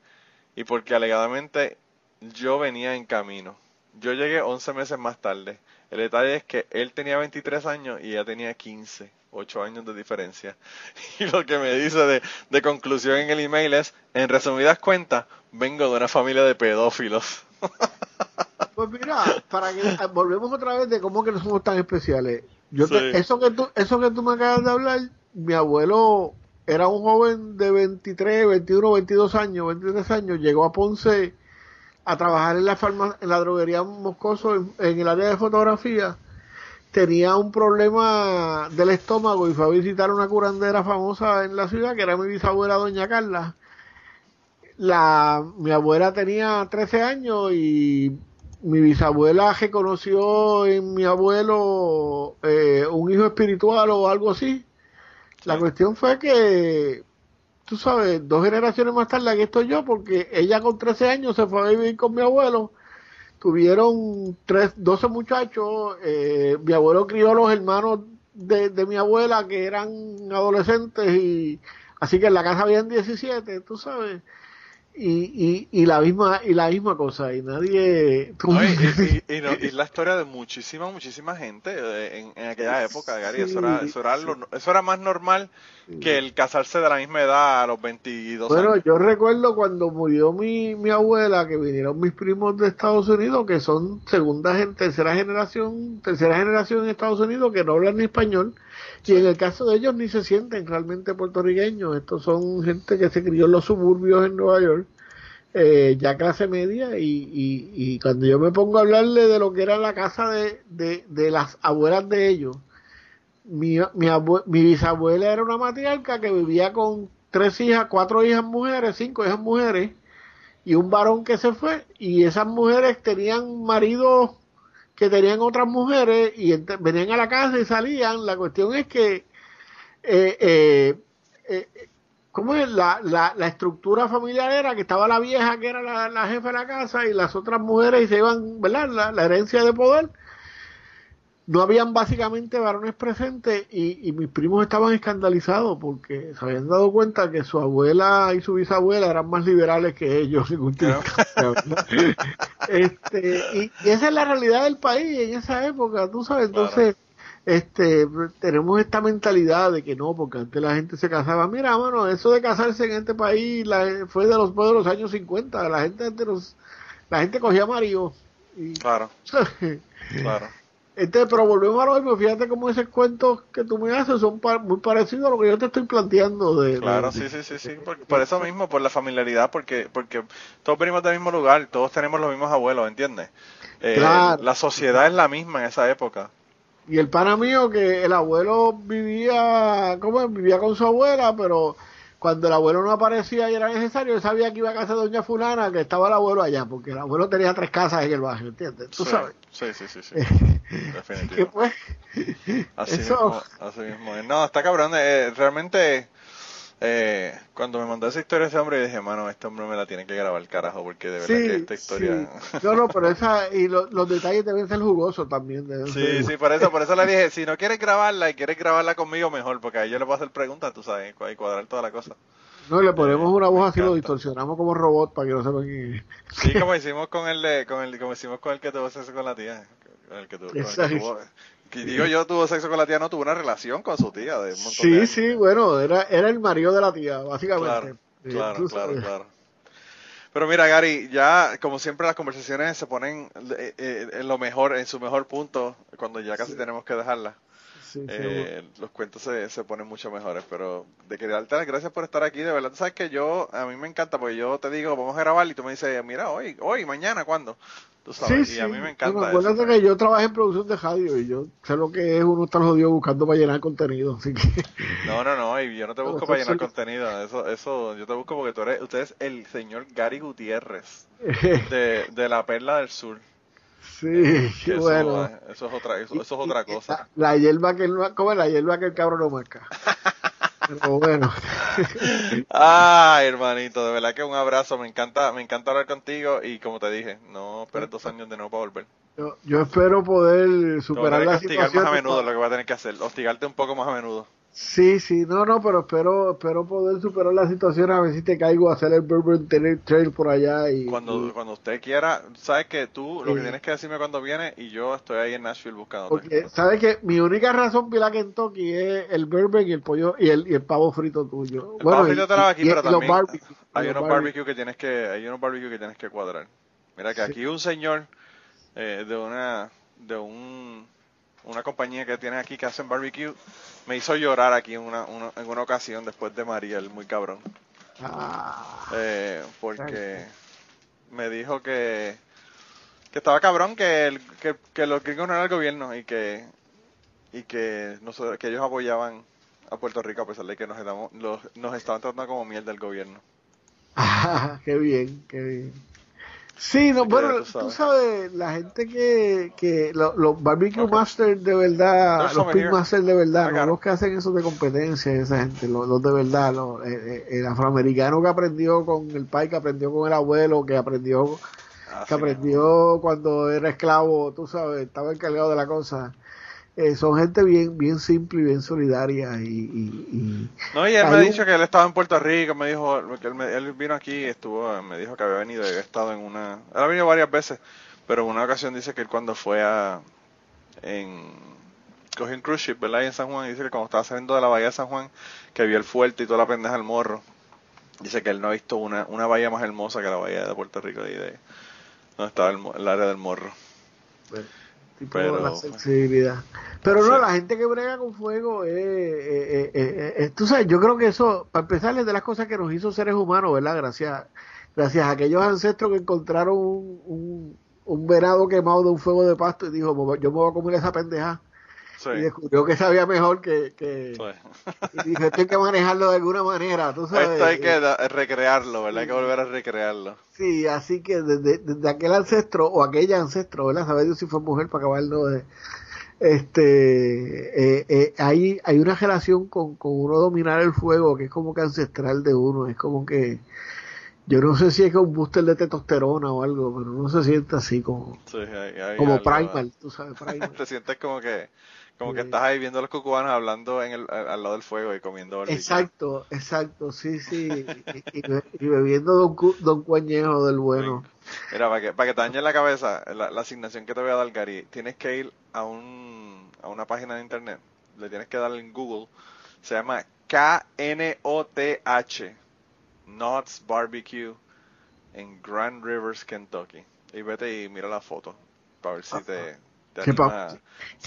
y porque alegadamente yo venía en camino. Yo llegué 11 meses más tarde. El detalle es que él tenía 23 años y ella tenía 15, 8 años de diferencia. Y lo que me dice de, de conclusión en el email es, en resumidas cuentas, vengo de una familia de pedófilos. Pues mira, para que ah, volvemos otra vez de cómo que no somos tan especiales. Yo eso que tú eso que tú me acabas de hablar, mi abuelo era un joven de 23, 21, 22 años, 23 años, llegó a Ponce a trabajar en la en la droguería Moscoso en, el área de fotografía. Tenía un problema del estómago y fue a visitar una curandera famosa en la ciudad, que era mi bisabuela doña Carla. La, mi abuela tenía 13 años y mi bisabuela reconoció en mi abuelo eh, un hijo espiritual o algo así. La cuestión fue que, tú sabes, dos generaciones más tarde aquí estoy yo, porque ella con 13 años se fue a vivir con mi abuelo. Tuvieron tres, 12 muchachos. Eh, mi abuelo crió a los hermanos de, de mi abuela que eran adolescentes y así que en la casa habían 17, tú sabes y, y, y, la misma y la misma cosa y nadie y, la historia de muchísima muchísima gente eh, en, aquella época Gary eso era eso era, eso era más normal que el casarse de la misma edad a los 22 bueno yo recuerdo cuando murió mi, mi abuela que vinieron mis primos de Estados Unidos que son segunda tercera generación tercera generación en Estados Unidos que no hablan ni español y en el caso de ellos ni se sienten realmente puertorriqueños. Estos son gente que se crió en los suburbios en Nueva York, eh, ya clase media, y, y, cuando yo me pongo a hablarle de lo que era la casa de, de, las abuelas de ellos, mi, mi, mi bisabuela era una matriarca que vivía con tres hijas, cuatro hijas mujeres, cinco hijas mujeres, y un varón que se fue, y esas mujeres tenían maridos que tenían otras mujeres y venían a la casa y salían. La cuestión es que, eh, eh, eh, ¿cómo es? La, la, la, estructura familiar era que estaba la vieja que era la, la jefa de la casa y las otras mujeres y se iban, ¿verdad? La, la herencia de poder no habían básicamente varones presentes y, mis primos estaban escandalizados porque se habían dado cuenta que su abuela y su bisabuela eran más liberales que ellos. este, y, esa es la realidad del país en esa época, tú sabes. Entonces, este, tenemos esta mentalidad de que no, porque antes la gente se casaba. Mira, mano, eso de casarse en este país la, fue de los, de los años 50. La gente antes la gente cogía marido. Y, claro. claro. Este, pero volvemos a lo mismo, fíjate cómo esos cuentos que tú me haces son muy parecidos a lo que yo te estoy planteando. De, claro, sí, sí, sí, sí, por, eso mismo, por la familiaridad, porque porque todos venimos del mismo lugar, todos tenemos los mismos abuelos, ¿entiendes? Eh, Claro. La sociedad es la misma en esa época. Y el pana mío que el abuelo vivía, ¿cómo? Vivía con su abuela, pero cuando el abuelo no aparecía y era necesario, él sabía que iba a casa de doña fulana, que estaba el abuelo allá, porque el abuelo tenía tres casas en el barrio, ¿entiendes? Tú Sí, sabes. Sí, sí, sí, sí. Definitivo. pues, Así eso- mismo, así mismo. No, está cabrón. eh, realmente, eh, cuando me mandó esa historia ese hombre, dije, mano, este hombre me la tiene que grabar, carajo, porque de verdad que esta historia... sí. No, no, pero esa, y lo- los detalles deben ser jugosos también. Sí, sí, por eso, por eso le dije, si no quieres grabarla y quieres grabarla conmigo, mejor, porque ahí yo le puedo hacer preguntas, tú sabes, y cuadrar toda la cosa. No, le ponemos una voz así, lo distorsionamos como robot para que no sepan quién. Sí, como hicimos con el, de- con el, como hicimos con el que tuvo sexo con la tía, el que tuvo, el que tuvo- que digo yo tuvo sexo con la tía, no tuvo una relación con su tía de un montón de Sí, años. sí, bueno, era, era el marido de la tía, básicamente. Claro, Sí, claro, claro, claro. Pero mira, Gary, ya como siempre las conversaciones se ponen eh, eh, en lo mejor, en su mejor punto, cuando ya casi tenemos que dejarlas. Sí, Eh, los cuentos se, se ponen mucho mejores, pero de querer darte las gracias por estar aquí, de verdad, tú sabes que yo, a mí me encanta, porque yo te digo, vamos a grabar y tú me dices, mira, hoy, hoy, mañana, ¿cuándo? Tú sabes, Sí, y sí. a mí me encanta eso. que yo trabajé en producción de radio y yo sé lo que es uno estar jodido buscando para llenar contenido, así que No, no, no, y yo no te busco para llenar contenido, eso, eso, yo te busco porque tú eres, usted es el señor Gary Gutiérrez de, de la Perla del Sur. Sí, eso, bueno. eh, eso es otra, eso, eso es otra cosa. La, la hierba que no, ¿cómo es la hierba que el cabrón no marca? Pero bueno, Ay, hermanito, de verdad que un abrazo, me encanta, me encanta hablar contigo y como te dije, no esperes dos años de nuevo para volver. yo, yo espero poder superar la hostigar situación. más a menudo lo que voy a tener que hacer, hostigarte un poco más a menudo. Sí, sí, no, no, pero espero, espero poder superar la situación a ver si te caigo a hacer el Bourbon Trail Trail por allá y, Cuando, y- cuando usted quiera, sabes que tú lo que tienes que decirme cuando viene y yo estoy ahí en Nashville buscándote. porque sabes que mi única razón para Kentucky es el bourbon y el pollo y el, y el pavo frito tuyo. El bueno, pavo frito te lo aquí, y- pero también barbecue, hay unos barbecue. barbecue que tienes que, hay unos barbecue que tienes que cuadrar. Mira que Sí. aquí un señor eh, de una, de un, una compañía que tiene aquí que hacen barbecue me hizo llorar aquí en una, una- en una ocasión después de María, el muy cabrón. Ah, Eh, porque me dijo que, que estaba cabrón que, el- que, que los gringos no eran el gobierno y que y que nosotros, que ellos apoyaban a Puerto Rico a pesar de que nos, estamos- los- nos estaban tratando como mierda del gobierno. ah, qué bien, qué bien. Sí, no, bueno, tú tú sabes. la gente que, que lo- los barbecue masters de verdad, los pig masters de verdad, Acá. no los que hacen eso de competencia, esa gente, los, los de verdad, los, eh, eh, el afroamericano que aprendió con el pai, que aprendió con el abuelo, que aprendió Así que aprendió cuando era esclavo, tú sabes, estaba encargado de la cosa. Eh, son gente bien bien simple y bien solidaria y, y, y- No, y él me ha un- dicho que él estaba en Puerto Rico, me dijo, que él, me- él vino aquí, estuvo, me dijo que había venido y había estado en una, él ha venido varias veces, pero en una ocasión dice que él cuando fue a, en, cogió un cruise ship, ¿verdad? Ahí en San Juan, dice que cuando estaba saliendo de la bahía de San Juan, que vio el fuerte y toda la pendeja del morro, dice que él no ha visto una, una bahía más hermosa que la bahía de Puerto Rico, y de, donde estaba el, el área del morro. tipo Pero- la sensibilidad. Pero no, Sí. la gente que brega con fuego, eh, eh, eh, eh, tú sabes, yo creo que eso, para empezar, es de las cosas que nos hizo seres humanos, ¿verdad? Gracias, gracias a aquellos ancestros que encontraron un, un, un venado quemado de un fuego de pasto y dijo, "Me voy- yo me voy a comer esa pendeja. Sí, Y descubrió que sabía mejor que... que sí. y dijo, esto hay que manejarlo de alguna manera, tú sabes. Esto hay que recrearlo, ¿verdad? Hay que volver a recrearlo. Sí, así que desde, desde aquel ancestro o aquella ancestro, ¿verdad? Sabe Dios si fue mujer para acabarlo de... Este, eh, eh, hay, hay una relación con, con uno dominar el fuego que es como que ancestral de uno, es como que, yo no sé si es que un booster de testosterona o algo, pero uno se siente así como, Sí, hay- hay como algo- primal, tú sabes, primal. Te sientes como que como que estás ahí viendo a los cucubanos hablando en el, al lado del fuego y comiendo. Exacto, exacto, sí, sí, y, y- y bebiendo Don, don Cuañejo del bueno. Mira, para que, para que te dañe la cabeza, la, la asignación que te voy a dar, Gary, tienes que ir a un a una página de internet, le tienes que dar en Google, se llama K-N-O-T-H, Knott's Barbecue, en Grand Rivers, Kentucky. Y vete y mira la foto, para ver si te, te Que animas,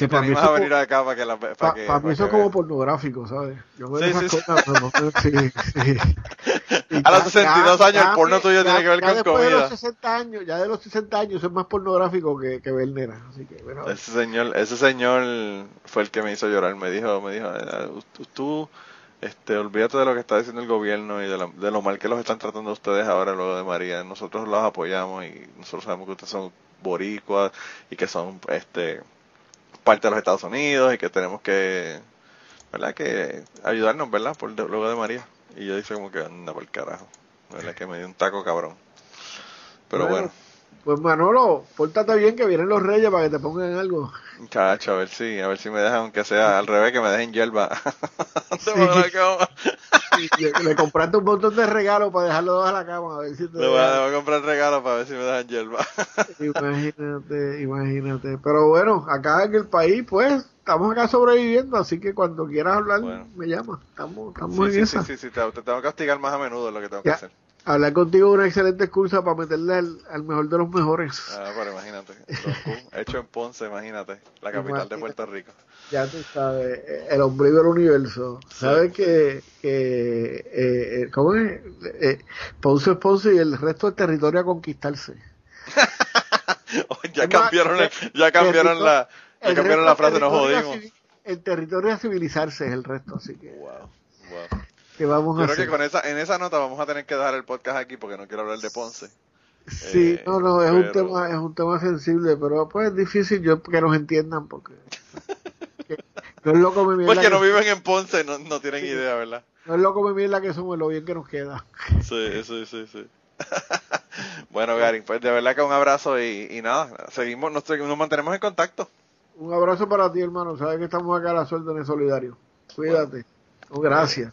te animas a venir acá para que la para que, mí para eso es como pornográfico, ¿sabes? Yo veo Sí, esas sí, sí. cosas, pero sí, sí. A los 62 años el porno tuyo tiene que ver ya con después de comida. los 60 años, ya de los 60 años es más pornográfico que, que ver nena. Así que, bueno, Ese señor, ese señor fue el que me hizo llorar. Me dijo, me dijo, "Eh, tú, tú, este, olvídate de lo que está diciendo el gobierno y de, la- de lo mal que los están tratando ustedes ahora luego de María. Nosotros los apoyamos y nosotros sabemos que ustedes son boricuas y que son, este, parte de los Estados Unidos y que tenemos que, ¿verdad? Que ayudarnos, ¿verdad? Por luego de María. Y yo dije como que anda por el carajo. ¿Verdad? Que me dio un taco cabrón. Pero bueno. Pues Manolo, pórtate bien que vienen los reyes para que te pongan algo. Chacho, a ver si, a ver si me dejan, aunque sea al revés, que me dejen hierba. Sí. Le, le compraste un montón de regalos para dejarlo debajo de la cama. A ver si te Le voy, a, le voy a comprar regalo para ver si me dejan hierba. Imagínate, imagínate. Pero bueno, acá en el país, pues, estamos acá sobreviviendo, así que cuando quieras hablar, Bueno. me llamas. Estamos, estamos Sí, en sí, sí, esa. sí, sí, te, te tengo que castigar más a menudo lo que tengo que hacer. Hablar contigo es una excelente excusa para meterle al, al mejor de los mejores. Ah, pero imagínate. Hecho en Ponce, imagínate. La capital de Puerto Rico. Ya tú sabes, el ombligo del universo. Sabes que, que eh, eh, ¿cómo es? Eh, Ponce es Ponce y el resto del territorio a conquistarse. Ya más, cambiaron, el- ya cambiaron la, ya El cambiaron la frase, nos jodimos. El territorio a civilizarse es el resto, así que, Wow, wow. ¿Qué vamos Yo a creo que hacer? con esa, en esa nota vamos a tener que dejar el podcast aquí porque no quiero hablar de Ponce. Sí, Eh, no, no, es un pero- tema, es un tema sensible, pero pues es difícil yo que nos entiendan porque que- no es loco mi mierda Porque no que, viven en Ponce, no, no tienen idea, ¿verdad? no es loco mi mierda que somos lo bien que nos queda. Sí, sí, sí, sí. bueno, Gary, pues de verdad que un abrazo y, y nada, seguimos, nos, nos mantenemos en contacto. Un abrazo para ti, hermano. Sabes que estamos acá a la suerte en el solidario. Cuídate. Oh, gracias.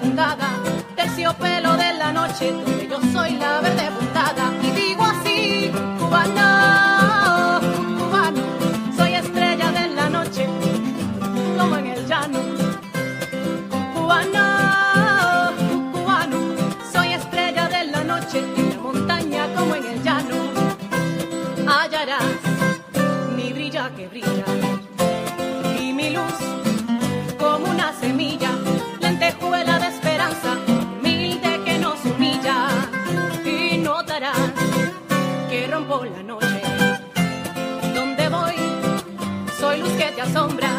Puntada. Terciopelo de la noche, donde yo soy la soy